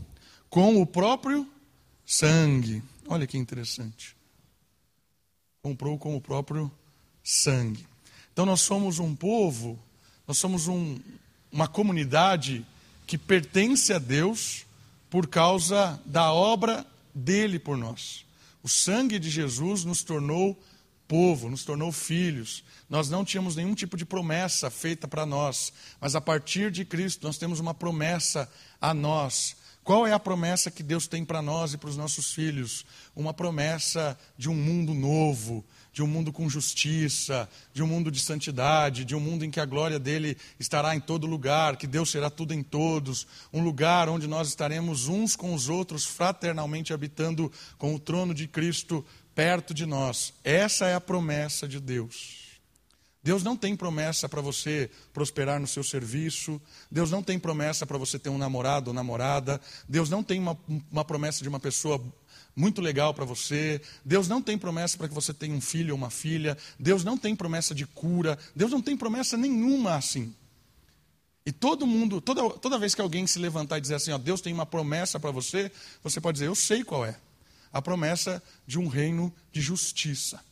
com o próprio sangue. Olha que interessante comprou com o próprio sangue. Então nós somos um povo, nós somos um, uma comunidade que pertence a Deus por causa da obra dele por nós. O sangue de Jesus nos tornou povo, nos tornou filhos. Nós não tínhamos nenhum tipo de promessa feita para nós, mas a partir de Cristo nós temos uma promessa a nós. Qual é a promessa que Deus tem para nós e para os nossos filhos? Uma promessa de um mundo novo, de um mundo com justiça, de um mundo de santidade, de um mundo em que a glória dele estará em todo lugar, que Deus será tudo em todos, um lugar onde nós estaremos uns com os outros, fraternalmente habitando com o trono de Cristo perto de nós. Essa é a promessa de Deus. Deus não tem promessa para você prosperar no seu serviço. Deus não tem promessa para você ter um namorado ou namorada. Deus não tem uma, uma promessa de uma pessoa muito legal para você. Deus não tem promessa para que você tenha um filho ou uma filha. Deus não tem promessa de cura. Deus não tem promessa nenhuma assim. E todo mundo, toda, toda vez que alguém se levantar e dizer assim, ó, Deus tem uma promessa para você, você pode dizer, eu sei qual é. A promessa de um reino de justiça.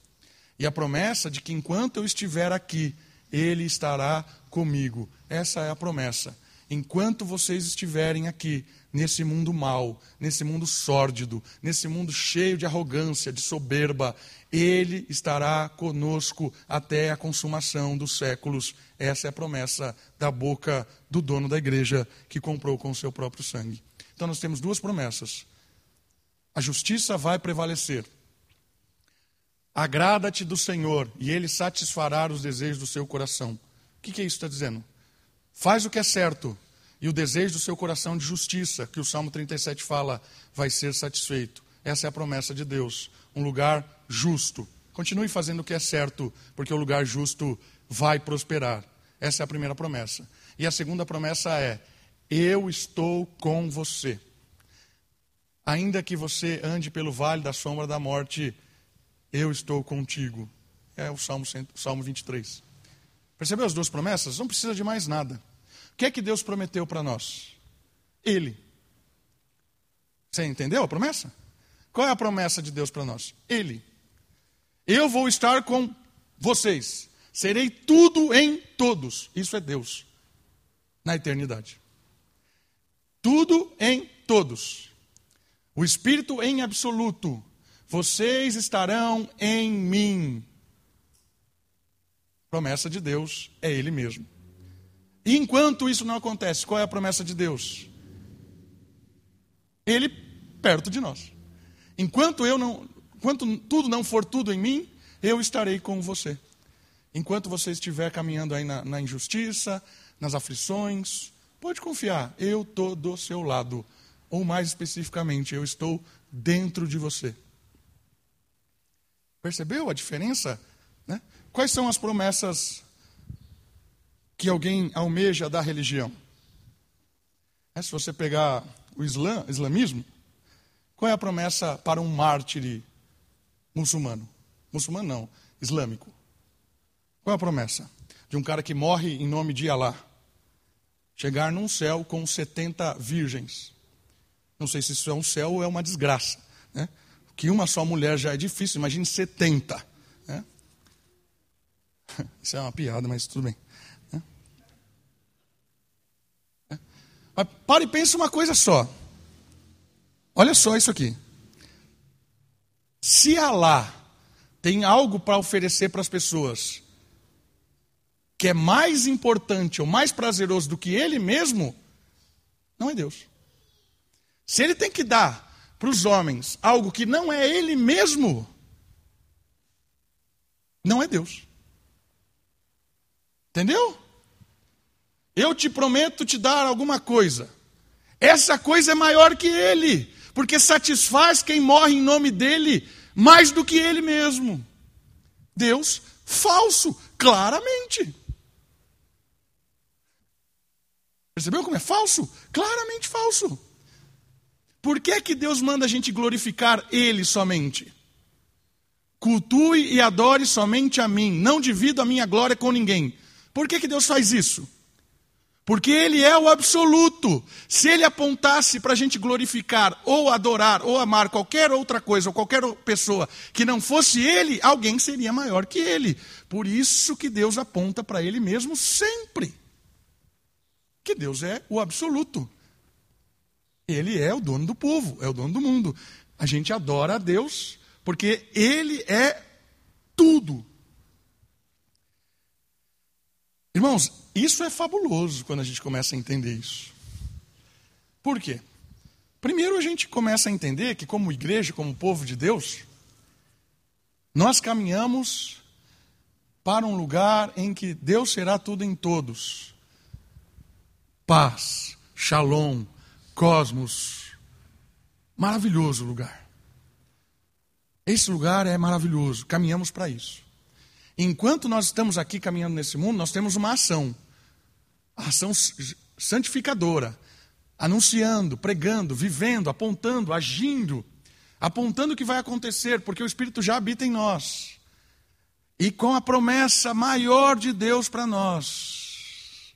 E a promessa de que enquanto eu estiver aqui, Ele estará comigo. Essa é a promessa. Enquanto vocês estiverem aqui, nesse mundo mau, nesse mundo sórdido, nesse mundo cheio de arrogância, de soberba, Ele estará conosco até a consumação dos séculos. Essa é a promessa da boca do dono da igreja que comprou com o seu próprio sangue. Então nós temos duas promessas. A justiça vai prevalecer. Agrada-te do Senhor e Ele satisfará os desejos do seu coração. O que, que é isso está dizendo? Faz o que é certo e o desejo do seu coração de justiça, que o Salmo 37 fala, vai ser satisfeito. Essa é a promessa de Deus. Um lugar justo. Continue fazendo o que é certo, porque o lugar justo vai prosperar. Essa é a primeira promessa. E a segunda promessa é: Eu estou com você. Ainda que você ande pelo vale da sombra da morte, eu estou contigo. É o Salmo, Salmo 23. Percebeu as duas promessas? Não precisa de mais nada. O que é que Deus prometeu para nós? Ele. Você entendeu a promessa? Qual é a promessa de Deus para nós? Ele. Eu vou estar com vocês. Serei tudo em todos. Isso é Deus. Na eternidade. Tudo em todos. O Espírito em absoluto vocês estarão em mim. Promessa de Deus é Ele mesmo. E enquanto isso não acontece, qual é a promessa de Deus? Ele perto de nós. Enquanto eu não, enquanto tudo não for tudo em mim, eu estarei com você. Enquanto você estiver caminhando aí na, na injustiça, nas aflições, pode confiar, eu estou do seu lado. Ou mais especificamente, eu estou dentro de você. Percebeu a diferença? Né? Quais são as promessas que alguém almeja da religião? É, se você pegar o Islã, islamismo, qual é a promessa para um mártir muçulmano? Muçulmano não, islâmico. Qual é a promessa? De um cara que morre em nome de Alá. Chegar num céu com 70 virgens. Não sei se isso é um céu ou é uma desgraça. Né? Que uma só mulher já é difícil, imagine 70. Né? Isso é uma piada, mas tudo bem. Né? Mas pare e pense uma coisa só. Olha só isso aqui. Se Alá tem algo para oferecer para as pessoas que é mais importante ou mais prazeroso do que ele mesmo, não é Deus. Se ele tem que dar para os homens algo que não é Ele mesmo, não é Deus. Entendeu? Eu te prometo te dar alguma coisa. essa coisa é maior que ele, porque satisfaz quem morre em nome dele mais do que ele mesmo. Deus falso, claramente. Percebeu como é falso? Claramente falso. Por que, que Deus manda a gente glorificar Ele somente? Cultue e adore somente a mim, não divido a minha glória com ninguém. Por que, que Deus faz isso? Porque Ele é o absoluto. Se Ele apontasse para a gente glorificar, ou adorar, ou amar qualquer outra coisa, ou qualquer pessoa que não fosse Ele, alguém seria maior que Ele. Por isso que Deus aponta para Ele mesmo sempre. Que Deus é o absoluto. Ele é o dono do povo, é o dono do mundo. A gente adora a Deus porque Ele é tudo. Irmãos, isso é fabuloso quando a gente começa a entender isso. Por quê? Primeiro a gente começa a entender que, como igreja, como povo de Deus, nós caminhamos para um lugar em que Deus será tudo em todos. Paz, shalom, cosmos. Maravilhoso lugar. Esse lugar é maravilhoso, caminhamos para isso. Enquanto nós estamos aqui caminhando nesse mundo, nós temos uma ação, a ação santificadora, anunciando, pregando, vivendo, apontando, agindo, apontando o que vai acontecer, porque o Espírito já habita em nós. E com a promessa maior de Deus para nós,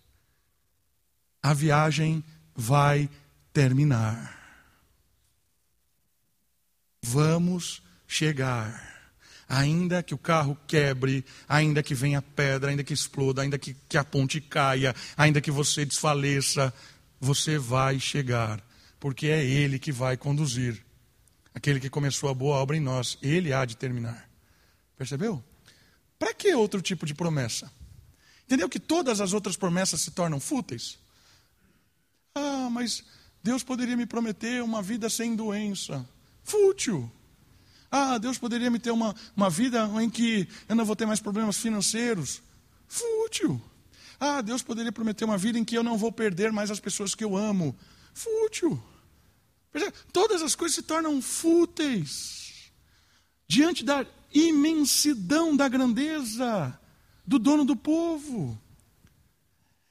a viagem vai terminar. Vamos chegar. Ainda que o carro quebre, ainda que venha pedra, ainda que exploda, ainda que, que a ponte caia, ainda que você desfaleça, você vai chegar, porque é Ele que vai conduzir. Aquele que começou a boa obra em nós, Ele há de terminar. Percebeu? Para que outro tipo de promessa? Entendeu que todas as outras promessas se tornam fúteis? Ah, mas Deus poderia me prometer uma vida sem doença. Fútil. Ah, Deus poderia me ter uma, uma vida em que eu não vou ter mais problemas financeiros. Fútil. Ah, Deus poderia prometer uma vida em que eu não vou perder mais as pessoas que eu amo. Fútil. Todas as coisas se tornam fúteis diante da imensidão da grandeza do dono do povo.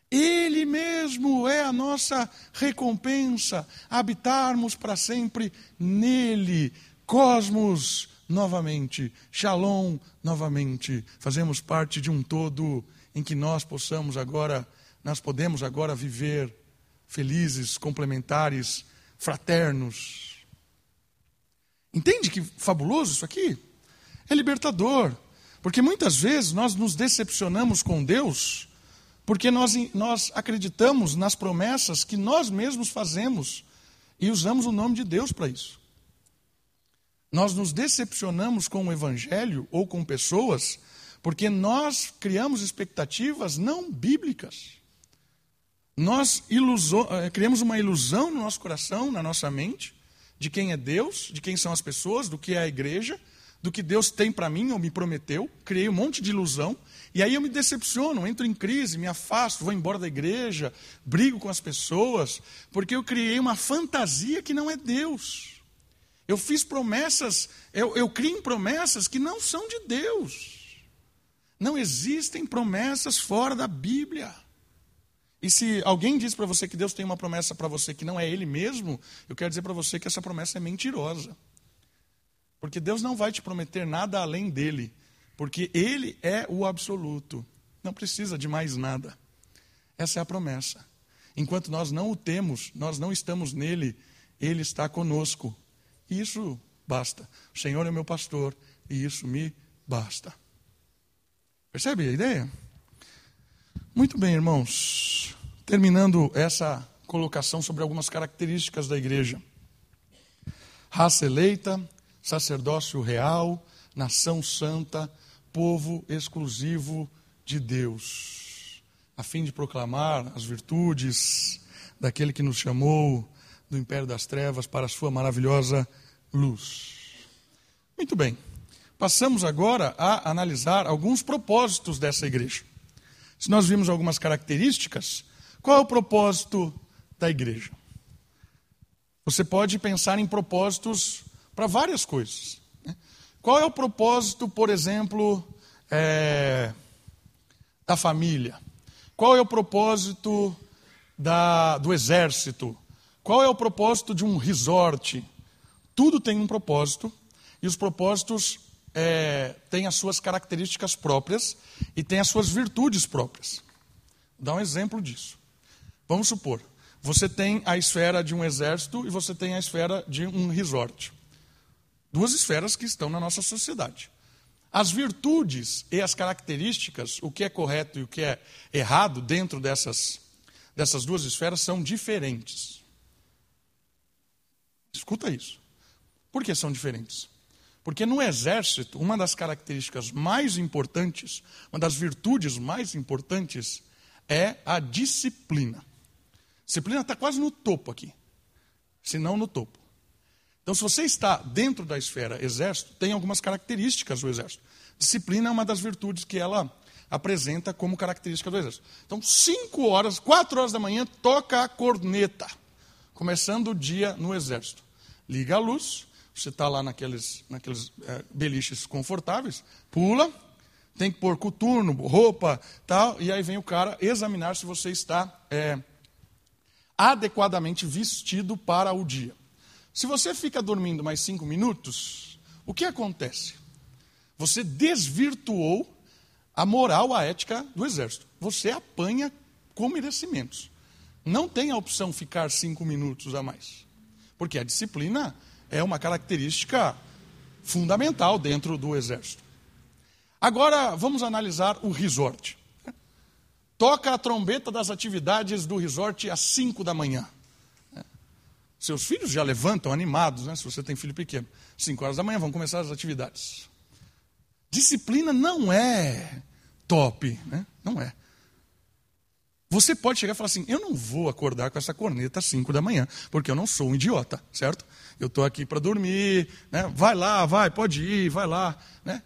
Ele mesmo é a nossa recompensa, habitarmos para sempre nele. Cosmos novamente, Shalom novamente. Fazemos parte de um todo em que nós possamos agora, nós podemos agora viver felizes, complementares, fraternos. Entende que fabuloso isso aqui? É libertador. Porque muitas vezes nós nos decepcionamos com Deus porque nós, nós acreditamos nas promessas que nós mesmos fazemos e usamos o nome de Deus para isso. Nós nos decepcionamos com o Evangelho ou com pessoas porque nós criamos expectativas não bíblicas. Nós iluso, eh, criamos uma ilusão no nosso coração, na nossa mente, de quem é Deus, de quem são as pessoas, do que é a igreja, do que Deus tem para mim ou me prometeu. Criei um monte de ilusão e aí eu me decepciono, entro em crise, me afasto, vou embora da igreja, brigo com as pessoas, porque eu criei uma fantasia que não é Deus. Eu fiz promessas, eu, eu promessas que não são de Deus. Não existem promessas fora da Bíblia. E se alguém diz para você que Deus tem uma promessa para você que não é Ele mesmo, eu quero dizer para você que essa promessa é mentirosa. Porque Deus não vai te prometer nada além dele. Porque Ele é o absoluto. Não precisa de mais nada. Essa é a promessa. Enquanto nós não o temos, nós não estamos nele, Ele está conosco. E isso basta. O Senhor é meu pastor e isso me basta. Percebe a ideia? Muito bem, irmãos. Terminando essa colocação sobre algumas características da igreja: raça eleita, sacerdócio real, nação santa, povo exclusivo de Deus, a fim de proclamar as virtudes daquele que nos chamou do império das trevas para a sua maravilhosa luz. Muito bem, passamos agora a analisar alguns propósitos dessa igreja. Se nós vimos algumas características, qual é o propósito da igreja? Você pode pensar em propósitos para várias coisas. Né? Qual é o propósito, por exemplo, é, da família? Qual é o propósito da, do exército? Qual é o propósito de um resort? Tudo tem um propósito e os propósitos é, têm as suas características próprias e têm as suas virtudes próprias. Vou dar um exemplo disso. Vamos supor, você tem a esfera de um exército e você tem a esfera de um resort. Duas esferas que estão na nossa sociedade. As virtudes e as características, o que é correto e o que é errado dentro dessas, dessas duas esferas são diferentes. Escuta isso. Por que são diferentes? Porque no exército, uma das características mais importantes, uma das virtudes mais importantes é a disciplina. Disciplina está quase no topo aqui, se não no topo. Então, se você está dentro da esfera exército, tem algumas características do exército. Disciplina é uma das virtudes que ela apresenta como característica do exército. Então, cinco horas, quatro horas da manhã, toca a corneta, começando o dia no exército. Liga a luz, você está lá naqueles, naqueles é, beliches confortáveis, pula, tem que pôr coturno, roupa, tal, e aí vem o cara examinar se você está é, adequadamente vestido para o dia. Se você fica dormindo mais cinco minutos, o que acontece? Você desvirtuou a moral, a ética do exército. Você apanha com merecimentos. Não tem a opção ficar cinco minutos a mais. Porque a disciplina é uma característica fundamental dentro do exército. Agora vamos analisar o resort. Toca a trombeta das atividades do resort às 5 da manhã. Seus filhos já levantam animados, né? Se você tem filho pequeno. 5 horas da manhã vão começar as atividades. Disciplina não é top, né? Não é. Você pode chegar e falar assim: eu não vou acordar com essa corneta às 5 da manhã, porque eu não sou um idiota, certo? Eu estou aqui para dormir, né? vai lá, vai, pode ir, vai lá. Né?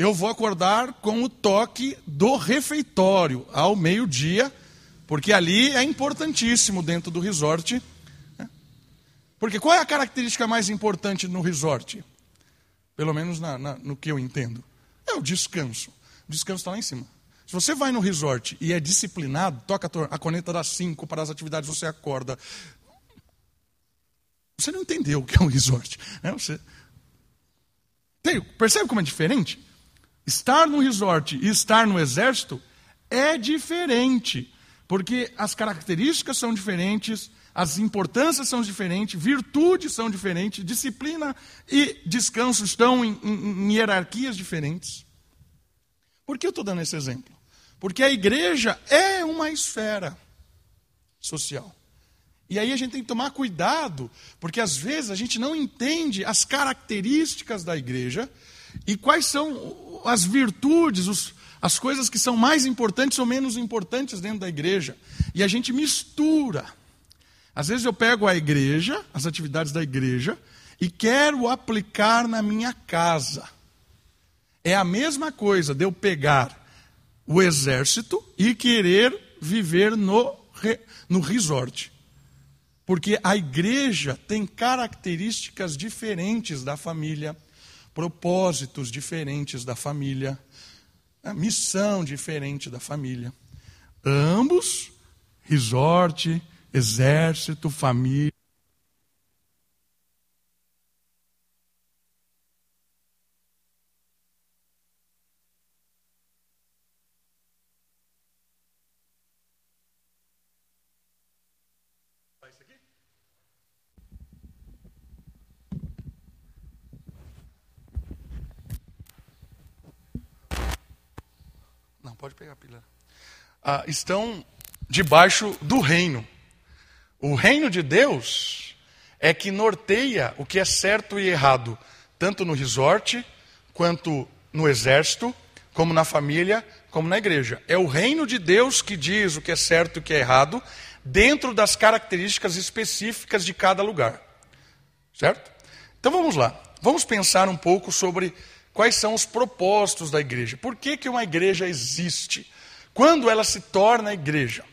eu vou acordar com o toque do refeitório ao meio-dia, porque ali é importantíssimo dentro do resort. Porque qual é a característica mais importante no resort? Pelo menos na, na, no que eu entendo. É o descanso. O descanso está lá em cima. Se você vai no resort e é disciplinado, toca a corneta das 5 para as atividades, você acorda. Você não entendeu o que é um resort. Né? Você... Percebe como é diferente? Estar no resort e estar no exército é diferente, porque as características são diferentes, as importâncias são diferentes, virtudes são diferentes, disciplina e descanso estão em, em, em hierarquias diferentes. Por que eu estou dando esse exemplo? Porque a igreja é uma esfera social. E aí a gente tem que tomar cuidado, porque às vezes a gente não entende as características da igreja e quais são as virtudes, os, as coisas que são mais importantes ou menos importantes dentro da igreja. E a gente mistura. Às vezes eu pego a igreja, as atividades da igreja, e quero aplicar na minha casa. É a mesma coisa de eu pegar o exército e querer viver no, no resort. Porque a igreja tem características diferentes da família propósitos diferentes da família, missão diferente da família. Ambos, resort, exército, família. pode pegar a pila. Ah, estão debaixo do reino. O reino de Deus é que norteia o que é certo e errado, tanto no resort, quanto no exército, como na família, como na igreja. É o reino de Deus que diz o que é certo e o que é errado, dentro das características específicas de cada lugar. Certo? Então vamos lá. Vamos pensar um pouco sobre Quais são os propósitos da igreja? Por que, que uma igreja existe? Quando ela se torna igreja?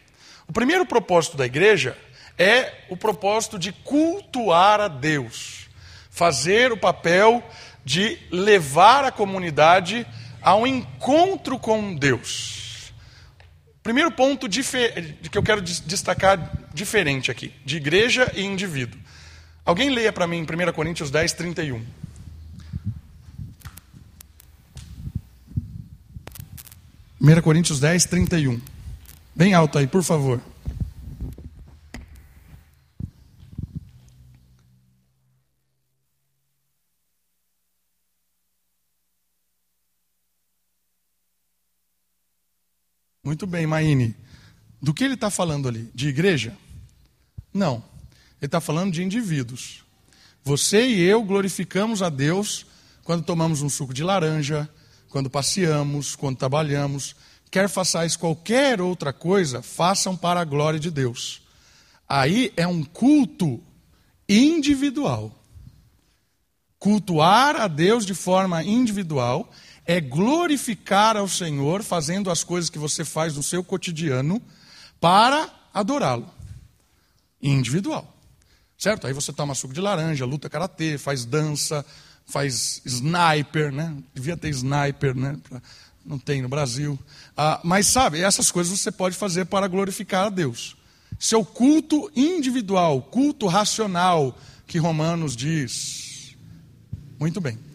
O primeiro propósito da igreja é o propósito de cultuar a Deus, fazer o papel de levar a comunidade ao encontro com Deus. Primeiro ponto que eu quero destacar diferente aqui, de igreja e indivíduo. Alguém leia para mim 1 Coríntios 10, 31. Primeira Coríntios 10, 31. Bem alto aí, por favor. Muito bem, Maine. Do que ele está falando ali? De igreja? Não. Ele está falando de indivíduos. Você e eu glorificamos a Deus quando tomamos um suco de laranja, quando passeamos, quando trabalhamos. Quer façais qualquer outra coisa, façam para a glória de Deus. Aí é um culto individual. Cultuar a Deus de forma individual é glorificar ao Senhor fazendo as coisas que você faz no seu cotidiano para adorá-lo. Individual. Certo? Aí você toma suco de laranja, luta karatê, faz dança, faz sniper, né? Devia ter sniper, né? Não tem no Brasil. Ah, mas sabe, essas coisas você pode fazer para glorificar a Deus. Seu culto individual, culto racional, que Romanos diz. Muito bem.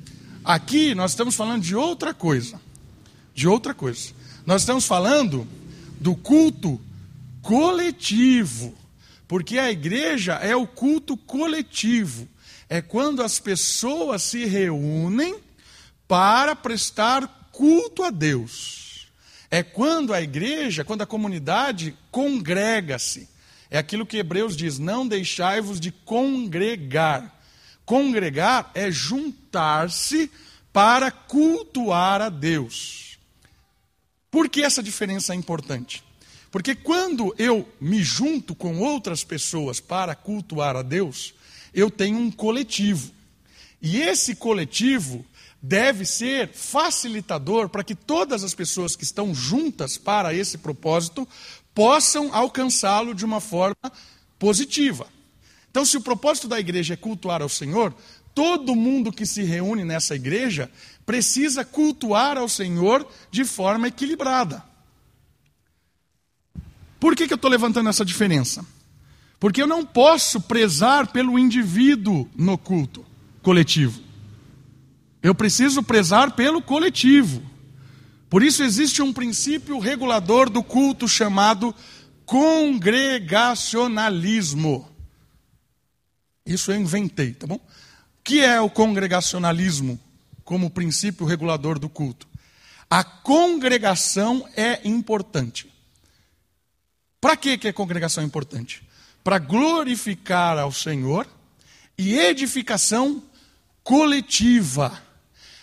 Aqui nós estamos falando de outra coisa. De outra coisa. Nós estamos falando do culto coletivo. Porque a igreja é o culto coletivo. É quando as pessoas se reúnem para prestar culto a Deus. É quando a igreja, quando a comunidade congrega-se. É aquilo que Hebreus diz: não deixai-vos de congregar. Congregar é juntar-se para cultuar a Deus. Por que essa diferença é importante? Porque quando eu me junto com outras pessoas para cultuar a Deus, eu tenho um coletivo. E esse coletivo deve ser facilitador para que todas as pessoas que estão juntas para esse propósito possam alcançá-lo de uma forma positiva. Então, se o propósito da igreja é cultuar ao Senhor, todo mundo que se reúne nessa igreja precisa cultuar ao Senhor de forma equilibrada. Por que, que eu estou levantando essa diferença? Porque eu não posso prezar pelo indivíduo no culto coletivo. Eu preciso prezar pelo coletivo. Por isso existe um princípio regulador do culto chamado congregacionalismo. Isso eu inventei, tá bom? O que é o congregacionalismo como princípio regulador do culto? A congregação é importante. Para que, que a congregação é importante? Para glorificar ao Senhor e edificação coletiva.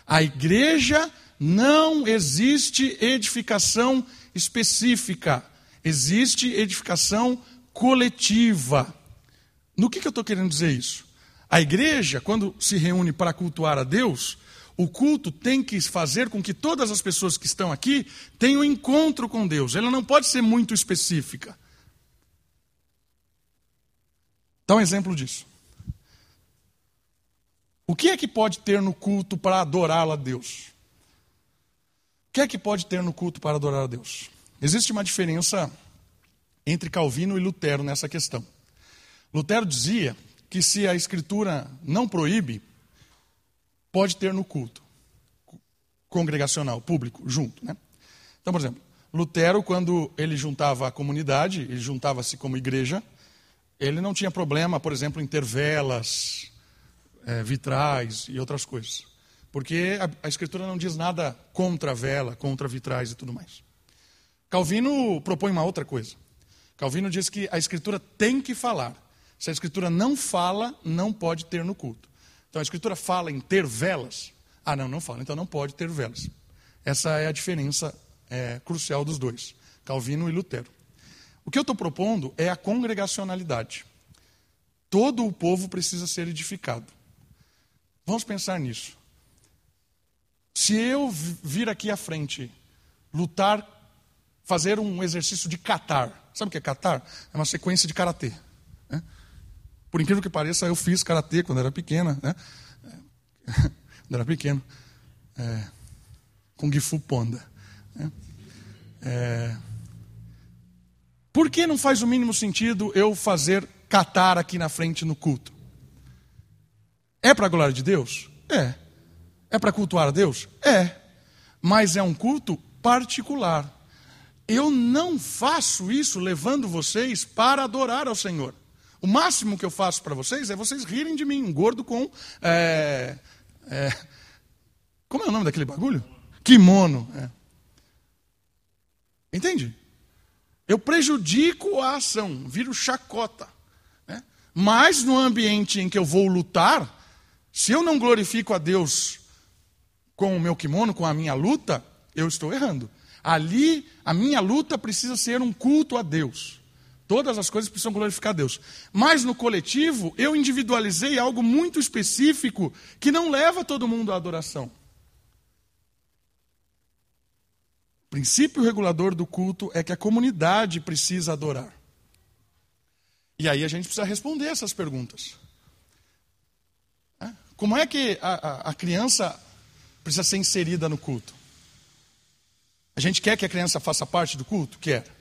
A igreja não existe edificação específica, existe edificação coletiva. No que, que eu estou querendo dizer isso? A igreja, quando se reúne para cultuar a Deus, o culto tem que fazer com que todas as pessoas que estão aqui tenham um encontro com Deus. Ela não pode ser muito específica. Dá um exemplo disso. O que é que pode ter no culto para adorá-la a Deus? O que é que pode ter no culto para adorar a Deus? Existe uma diferença entre Calvino e Lutero nessa questão. Lutero dizia que se a escritura não proíbe, pode ter no culto congregacional, público, junto. Né? Então, por exemplo, Lutero, quando ele juntava a comunidade, ele juntava-se como igreja, ele não tinha problema, por exemplo, em ter velas, é, vitrais e outras coisas. Porque a, a escritura não diz nada contra a vela, contra vitrais e tudo mais. Calvino propõe uma outra coisa. Calvino diz que a escritura tem que falar. Se a Escritura não fala, não pode ter no culto. Então a Escritura fala em ter velas. Ah, não, não fala, então não pode ter velas. Essa é a diferença é, crucial dos dois, Calvino e Lutero. O que eu estou propondo é a congregacionalidade. Todo o povo precisa ser edificado. Vamos pensar nisso. Se eu vir aqui à frente, lutar, fazer um exercício de catar, sabe o que é catar? É uma sequência de karatê. Por incrível que pareça, eu fiz karatê quando era pequena, né? quando era pequeno. É, Kung Fu Ponda. Né? É, por que não faz o mínimo sentido eu fazer catar aqui na frente no culto? É para a glória de Deus? É. É para cultuar a Deus? É. Mas é um culto particular. Eu não faço isso levando vocês para adorar ao Senhor. O máximo que eu faço para vocês é vocês rirem de mim, um gordo com. É, é, como é o nome daquele bagulho? Kimono. É. Entende? Eu prejudico a ação, viro chacota. Né? Mas no ambiente em que eu vou lutar, se eu não glorifico a Deus com o meu kimono, com a minha luta, eu estou errando. Ali, a minha luta precisa ser um culto a Deus. Todas as coisas precisam glorificar Deus. Mas no coletivo, eu individualizei algo muito específico que não leva todo mundo à adoração. O princípio regulador do culto é que a comunidade precisa adorar. E aí a gente precisa responder essas perguntas. Como é que a, a, a criança precisa ser inserida no culto? A gente quer que a criança faça parte do culto? Quer.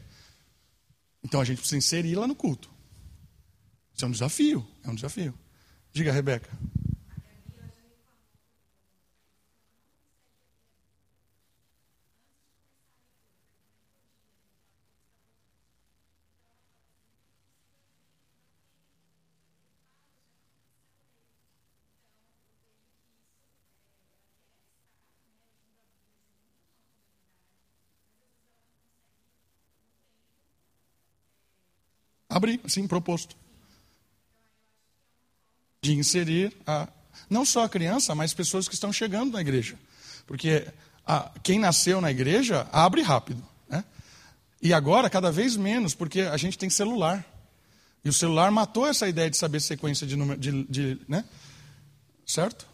Então a gente precisa inseri-la no culto. Isso é um desafio, é um desafio. Diga, Rebeca. Abrir, assim, proposto. De inserir a, não só a criança, mas pessoas que estão chegando na igreja. Porque a, quem nasceu na igreja abre rápido. Né? E agora, cada vez menos, porque a gente tem celular. E o celular matou essa ideia de saber sequência de número. De, de, né? Certo?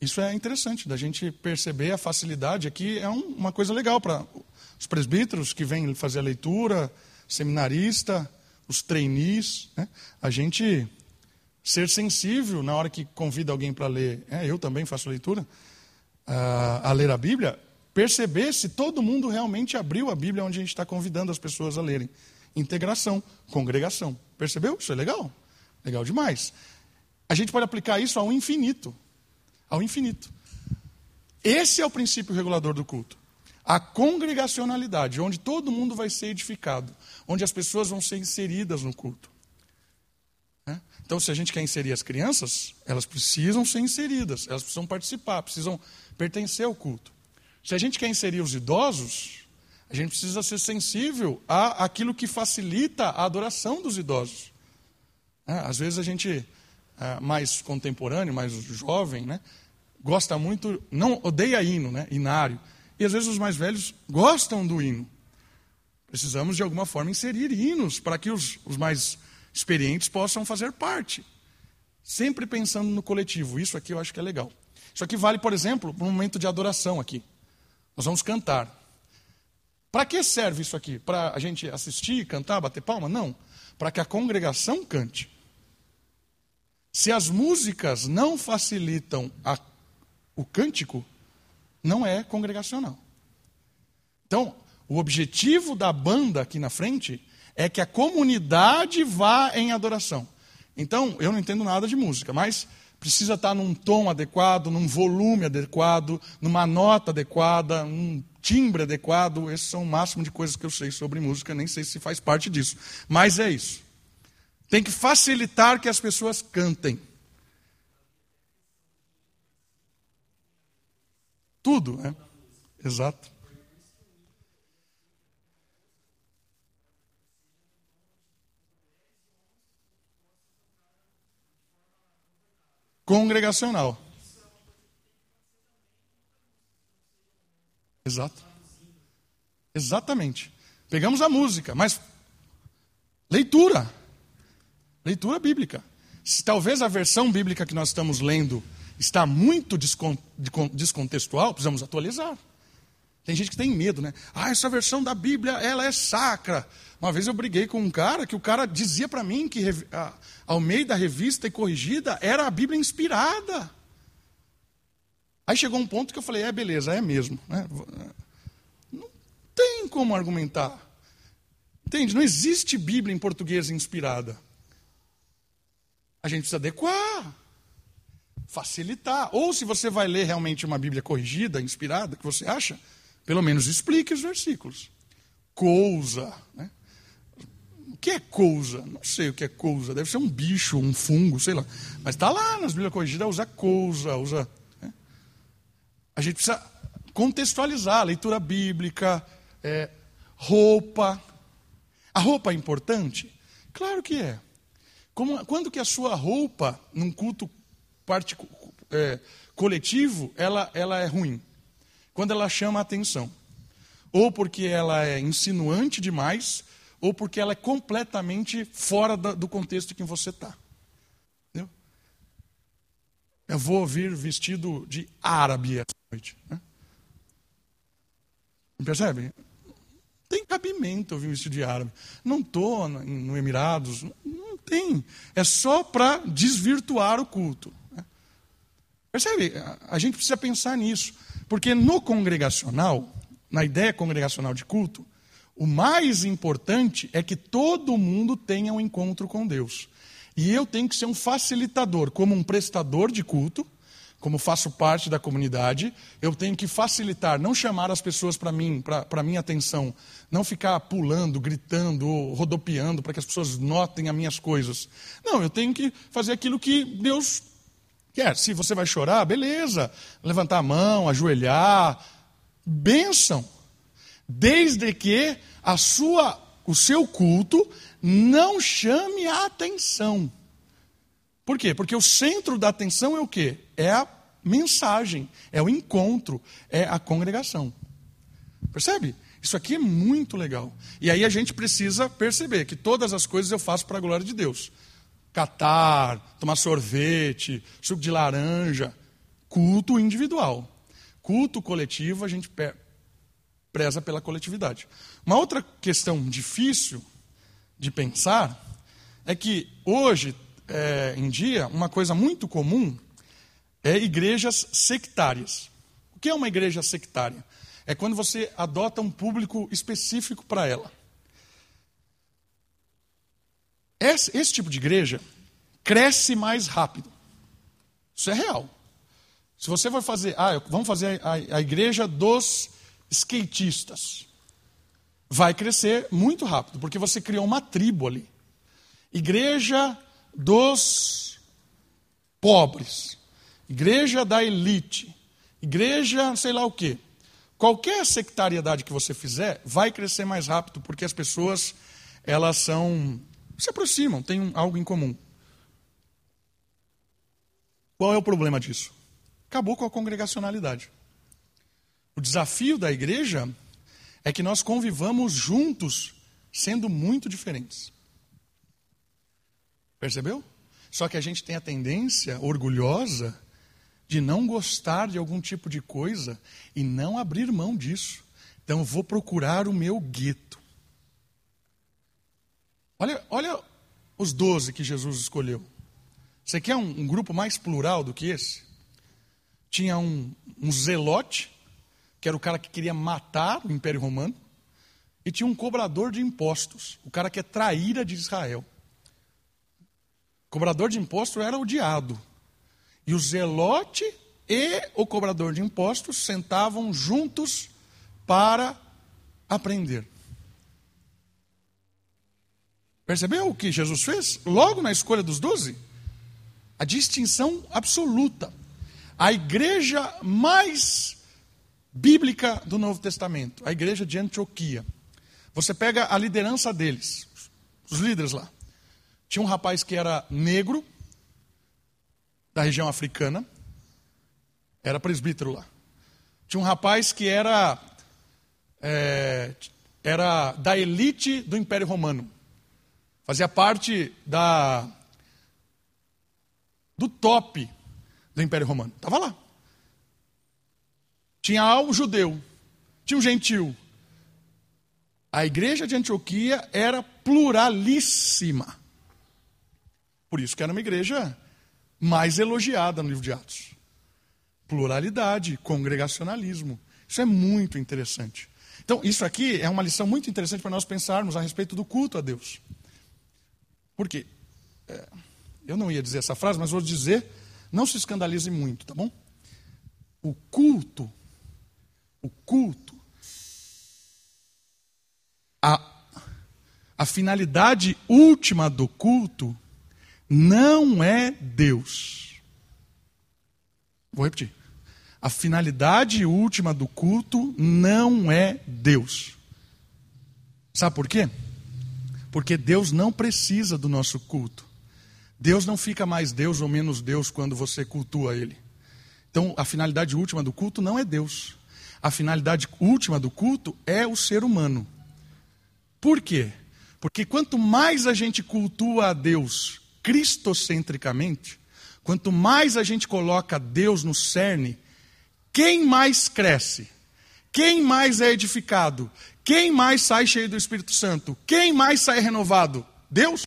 Isso é interessante, da gente perceber a facilidade aqui. É um, uma coisa legal para os presbíteros que vêm fazer a leitura, seminarista, os trainees, né? a gente ser sensível na hora que convida alguém para ler, é, eu também faço leitura, a, a ler a Bíblia, perceber se todo mundo realmente abriu a Bíblia onde a gente está convidando as pessoas a lerem. Integração, congregação. Percebeu? Isso é legal. Legal demais. A gente pode aplicar isso ao infinito. Ao infinito. Esse é o princípio regulador do culto. A congregacionalidade, onde todo mundo vai ser edificado, onde as pessoas vão ser inseridas no culto. Né? Então, se a gente quer inserir as crianças, elas precisam ser inseridas, elas precisam participar, precisam pertencer ao culto. Se a gente quer inserir os idosos, a gente precisa ser sensível a aquilo que facilita a adoração dos idosos. Né? Às vezes a gente, é, mais contemporâneo, mais jovem, né, gosta muito, não odeia hino, né, inário. E às vezes os mais velhos gostam do hino. Precisamos, de alguma forma, inserir hinos para que os, os mais experientes possam fazer parte. Sempre pensando no coletivo. Isso aqui eu acho que é legal. Isso aqui vale, por exemplo, para um momento de adoração aqui. Nós vamos cantar. Para que serve isso aqui? Para a gente assistir, cantar, bater palma? Não. Para que a congregação cante. Se as músicas não facilitam a, o cântico, não é congregacional. Então, o objetivo da banda aqui na frente é que a comunidade vá em adoração. Então, eu não entendo nada de música, mas precisa estar num tom adequado, num volume adequado, numa nota adequada, um timbre adequado. Esses são o máximo de coisas que eu sei sobre música, nem sei se faz parte disso. Mas é isso. Tem que facilitar que as pessoas cantem. Tudo, né? Exato. congregacional. Exato. Exatamente. Pegamos a música, mas leitura. Leitura bíblica. Se talvez a versão bíblica que nós estamos lendo está muito descontextual, precisamos atualizar. Tem gente que tem medo, né? Ah, essa versão da Bíblia, ela é sacra. Uma vez eu briguei com um cara que o cara dizia para mim que ao meio da revista e corrigida era a Bíblia inspirada. Aí chegou um ponto que eu falei, é beleza, é mesmo. Né? Não tem como argumentar. Entende? Não existe Bíblia em português inspirada. A gente precisa adequar, facilitar. Ou se você vai ler realmente uma Bíblia corrigida, inspirada, que você acha, pelo menos explique os versículos. Cousa. Né? O que é cousa? Não sei o que é cousa. Deve ser um bicho, um fungo, sei lá. Mas está lá nas Bíblias corrigidas, usa cousa, usa. Né? A gente precisa contextualizar a leitura bíblica, é, roupa. A roupa é importante? Claro que é. Como, quando que a sua roupa, num culto particular, é, coletivo, ela, ela é ruim? quando ela chama a atenção. Ou porque ela é insinuante demais, ou porque ela é completamente fora do contexto em que você está. Eu vou vir vestido de árabe essa noite. Né? Percebe? Tem cabimento eu vir vestido de árabe. Não estou no Emirados, não tem. É só para desvirtuar o culto. Percebe? A gente precisa pensar nisso. Porque no congregacional, na ideia congregacional de culto, o mais importante é que todo mundo tenha um encontro com Deus. E eu tenho que ser um facilitador, como um prestador de culto, como faço parte da comunidade, eu tenho que facilitar, não chamar as pessoas para mim, para minha atenção, não ficar pulando, gritando, rodopiando para que as pessoas notem as minhas coisas. Não, eu tenho que fazer aquilo que Deus Quer, se você vai chorar, beleza. Levantar a mão, ajoelhar, bênção. Desde que a sua, o seu culto não chame a atenção. Por quê? Porque o centro da atenção é o quê? É a mensagem, é o encontro, é a congregação. Percebe? Isso aqui é muito legal. E aí a gente precisa perceber que todas as coisas eu faço para a glória de Deus catar, tomar sorvete, suco de laranja. Culto individual. Culto coletivo, a gente preza pela coletividade. Uma outra questão difícil de pensar é que hoje é, em dia, uma coisa muito comum é igrejas sectárias. O que é uma igreja sectária? É quando você adota um público específico para ela. Esse, esse tipo de igreja cresce mais rápido. Isso é real. Se você for fazer, ah, vamos fazer a, a, a igreja dos skatistas, vai crescer muito rápido, porque você criou uma tribo ali. Igreja dos pobres, igreja da elite, igreja sei lá o quê. Qualquer sectariedade que você fizer vai crescer mais rápido, porque as pessoas elas são se aproximam, têm algo em comum. Qual é o problema disso? Acabou com a congregacionalidade. O desafio da igreja é que nós convivamos juntos, sendo muito diferentes. Percebeu? Só que a gente tem a tendência orgulhosa de não gostar de algum tipo de coisa e não abrir mão disso. Então, vou procurar o meu gueto. Olha, olha os doze que Jesus escolheu. Você quer um, um, grupo mais plural do que esse? Tinha um, um zelote, que era o cara que queria matar o Império Romano, e tinha um cobrador de impostos, o cara que é traíra de Israel. O cobrador de impostos era odiado. E o zelote e o cobrador de impostos sentavam juntos para aprender. Percebeu o que Jesus fez? Logo na escolha dos doze? A distinção absoluta. A igreja mais bíblica do Novo Testamento, a igreja de Antioquia. Você pega a liderança deles, os líderes lá. Tinha um rapaz que era negro, da região africana, era presbítero lá. Tinha um rapaz que era, é, era da elite do Império Romano fazia parte da do top do Império Romano. Estava lá. Tinha um judeu, tinha um gentil. A igreja de Antioquia era pluralíssima. Por isso que era uma igreja mais elogiada no livro de Atos. Pluralidade, congregacionalismo. Isso é muito interessante. Então, isso aqui é uma lição muito interessante para nós pensarmos a respeito do culto a Deus. Por quê? É, eu não ia dizer essa frase, mas vou dizer, não se escandalize muito, tá bom? O culto, o culto, a, a finalidade última do culto não é Deus. Vou repetir. A finalidade última do culto não é Deus. Sabe por quê? Porque Deus não precisa do nosso culto. Deus não fica mais Deus ou menos Deus quando você cultua Ele. Então, a finalidade última do culto não é Deus. A finalidade última do culto é o ser humano. Por quê? Porque quanto mais a gente cultua a Deus cristocentricamente, quanto mais a gente coloca Deus no cerne, quem mais cresce? Quem mais é edificado? Quem mais sai cheio do Espírito Santo? Quem mais sai renovado? Deus?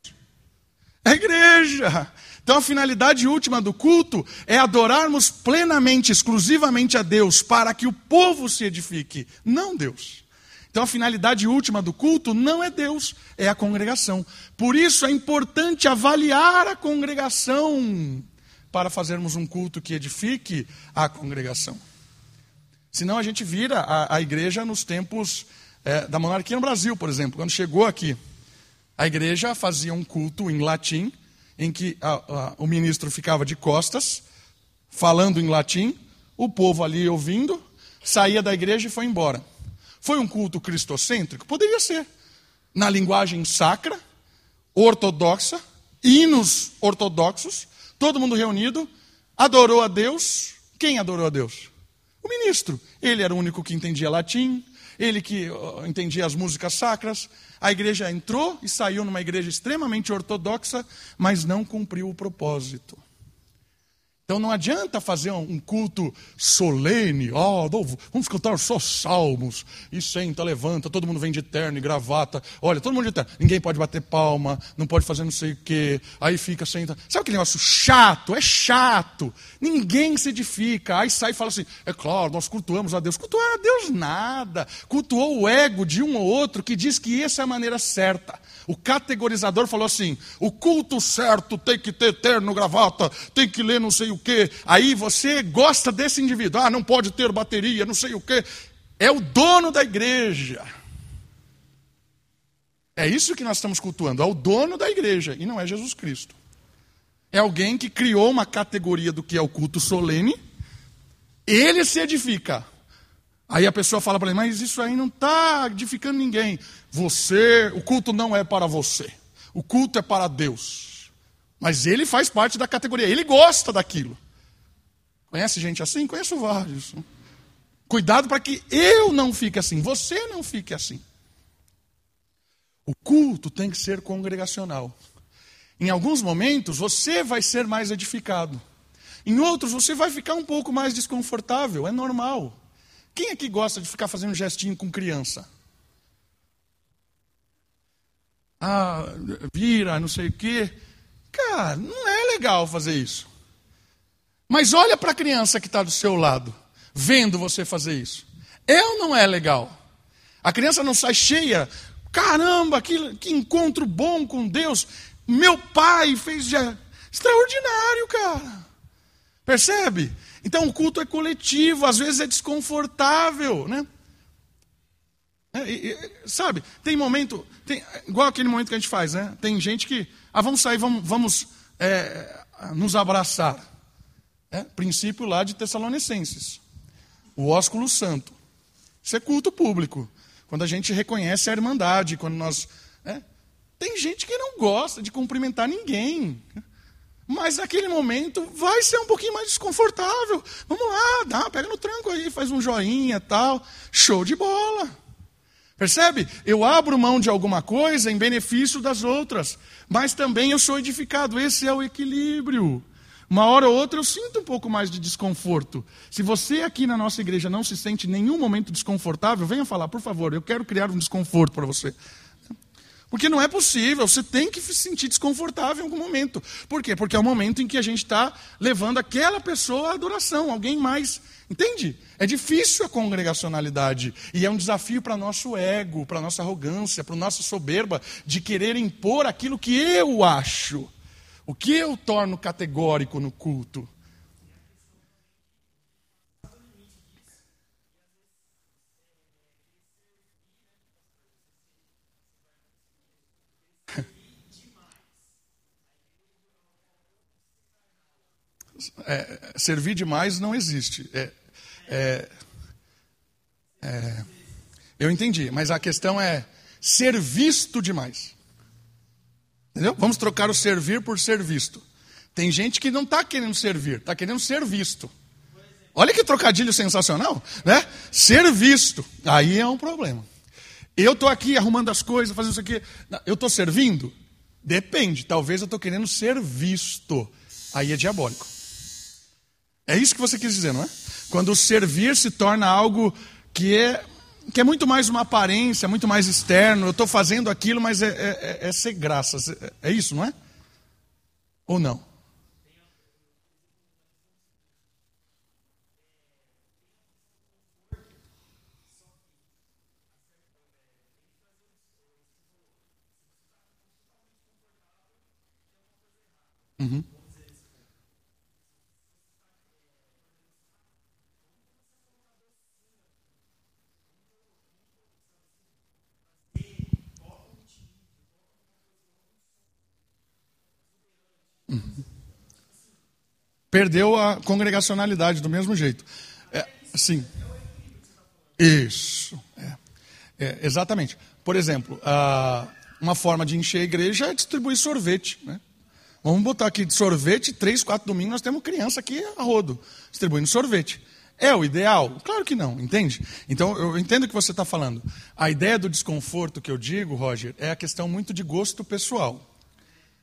A igreja. Então a finalidade última do culto é adorarmos plenamente, exclusivamente a Deus, para que o povo se edifique, não Deus. Então a finalidade última do culto não é Deus, é a congregação. Por isso é importante avaliar a congregação para fazermos um culto que edifique a congregação. Senão a gente vira a, a igreja nos tempos é, da monarquia no Brasil, por exemplo. Quando chegou aqui, a igreja fazia um culto em latim, em que a, a, o ministro ficava de costas, falando em latim, o povo ali ouvindo, saía da igreja e foi embora. Foi um culto cristocêntrico? Poderia ser. Na linguagem sacra, ortodoxa, hinos ortodoxos, todo mundo reunido, adorou a Deus. Quem adorou a Deus? O ministro. Ele era o único que entendia latim, ele que entendia as músicas sacras. A igreja entrou e saiu numa igreja extremamente ortodoxa, mas não cumpriu o propósito. Então não adianta fazer um culto solene, oh, vamos cantar só salmos, e senta, levanta, todo mundo vem de terno e gravata, olha, todo mundo de terno, ninguém pode bater palma, não pode fazer não sei o quê, aí fica, senta. Sabe aquele negócio chato? É chato. Ninguém se edifica, aí sai e fala assim, é claro, nós cultuamos a Deus. Cultuar a Deus nada. Cultuou o ego de um ou outro que diz que essa é a maneira certa. O categorizador falou assim: o culto certo tem que ter terno, gravata, tem que ler não sei o quê. Aí você gosta desse indivíduo, ah, não pode ter bateria, não sei o quê. É o dono da igreja. É isso que nós estamos cultuando, é o dono da igreja, e não é Jesus Cristo. É alguém que criou uma categoria do que é o culto solene, ele se edifica. Aí a pessoa fala para ele, mas isso aí não está edificando ninguém. Você, o culto não é para você. O culto é para Deus. Mas ele faz parte da categoria, ele gosta daquilo. Conhece gente assim? Conheço vários. Cuidado para que eu não fique assim, você não fique assim. O culto tem que ser congregacional. Em alguns momentos você vai ser mais edificado. Em outros você vai ficar um pouco mais desconfortável, é normal. Quem aqui gosta de ficar fazendo gestinho com criança? Ah, vira, não sei o quê. Cara, não é legal fazer isso. Mas olha para a criança que está do seu lado, vendo você fazer isso. É ou não é legal? A criança não sai cheia. Caramba, que, que encontro bom com Deus. Meu pai fez já. Extraordinário, cara. Percebe? Então o culto é coletivo, às vezes é desconfortável, né? É, e, sabe, tem momento, tem, igual aquele momento que a gente faz, né? Tem gente que, ah, vamos sair, vamos, vamos é, nos abraçar. É, princípio lá de Tessalonicenses. O ósculo santo. Isso é culto público. Quando a gente reconhece a irmandade, quando nós. É, tem gente que não gosta de cumprimentar ninguém. Mas naquele momento vai ser um pouquinho mais desconfortável. Vamos lá, dá, pega no tranco aí, faz um joinha tal. Show de bola. Percebe? Eu abro mão de alguma coisa em benefício das outras, mas também eu sou edificado. Esse é o equilíbrio. Uma hora ou outra eu sinto um pouco mais de desconforto. Se você aqui na nossa igreja não se sente em nenhum momento desconfortável, venha falar, por favor, eu quero criar um desconforto para você. Porque não é possível, você tem que se sentir desconfortável em algum momento. Por quê? Porque é o momento em que a gente está levando aquela pessoa à adoração, alguém mais. Entende? É difícil a congregacionalidade. E é um desafio para nosso ego, para nossa arrogância, para nossa soberba, de querer impor aquilo que eu acho. O que eu torno categórico no culto. é, servir demais não existe. É, é, é, eu entendi, mas a questão é ser visto demais. Entendeu? Vamos trocar o servir por ser visto. Tem gente que não está querendo servir, está querendo ser visto. Olha que trocadilho sensacional, né? Ser visto, aí é um problema. Eu estou aqui arrumando as coisas, fazendo isso aqui. Eu estou servindo? Depende, talvez eu estou querendo ser visto. Aí é diabólico. É isso que você quis dizer, não é? Quando o servir se torna algo que é, que é muito mais uma aparência, muito mais externo. Eu estou fazendo aquilo, mas é, é, é, é ser graça. É, isso, não é? Ou não? Uhum. Perdeu a congregacionalidade do mesmo jeito. É, sim. Isso. É. É, exatamente. Por exemplo, uma forma de encher a igreja é distribuir sorvete. Né? Vamos botar aqui de sorvete, três, quatro domingos, nós temos criança aqui a rodo, distribuindo sorvete. É o ideal? Claro que não, entende? Então, eu entendo o que você está falando. A ideia do desconforto que eu digo, Roger, é a questão muito de gosto pessoal.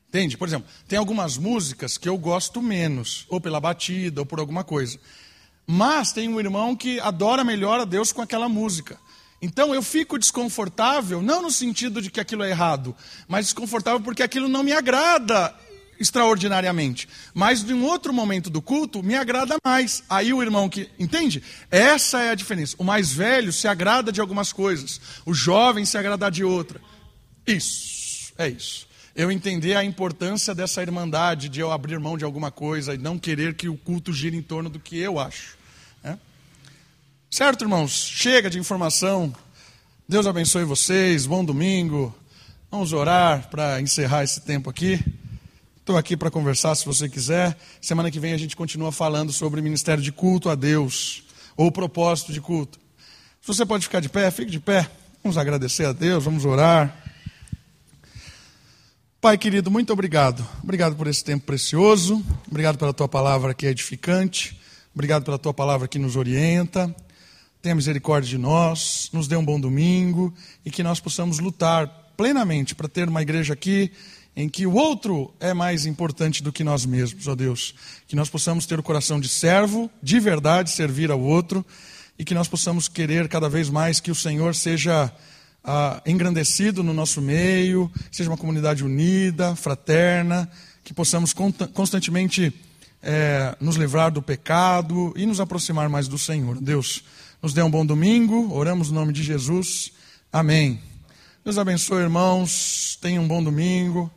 Entende? Por exemplo, tem algumas músicas que eu gosto menos, ou pela batida, ou por alguma coisa. Mas tem um irmão que adora melhor a Deus com aquela música. Então eu fico desconfortável, não no sentido de que aquilo é errado, mas desconfortável porque aquilo não me agrada extraordinariamente. Mas em outro momento do culto me agrada mais. Aí o irmão que. Entende? Essa é a diferença. O mais velho se agrada de algumas coisas, o jovem se agrada de outra. Isso, é isso eu entender a importância dessa irmandade, de eu abrir mão de alguma coisa e não querer que o culto gire em torno do que eu acho. Né? Certo, irmãos? Chega de informação. Deus abençoe vocês. Bom domingo. Vamos orar para encerrar esse tempo aqui. Estou aqui para conversar se você quiser. Semana que vem a gente continua falando sobre o ministério de culto a Deus, ou o propósito de culto. Se você pode ficar de pé, fique de pé. Vamos agradecer a Deus, vamos orar. Pai querido, muito obrigado. Obrigado por esse tempo precioso. Obrigado pela tua palavra que é edificante. Obrigado pela tua palavra que nos orienta. Tenha misericórdia de nós, nos dê um bom domingo e que nós possamos lutar plenamente para ter uma igreja aqui em que o outro é mais importante do que nós mesmos, ó Deus. Que nós possamos ter o coração de servo, de verdade, servir ao outro e que nós possamos querer cada vez mais que o Senhor seja ah, engrandecido no nosso meio, seja uma comunidade unida, fraterna, que possamos constantemente é, nos livrar do pecado e nos aproximar mais do Senhor. Deus, nos dê um bom domingo, oramos no nome de Jesus. Amém. Deus abençoe, irmãos. Tenham um bom domingo.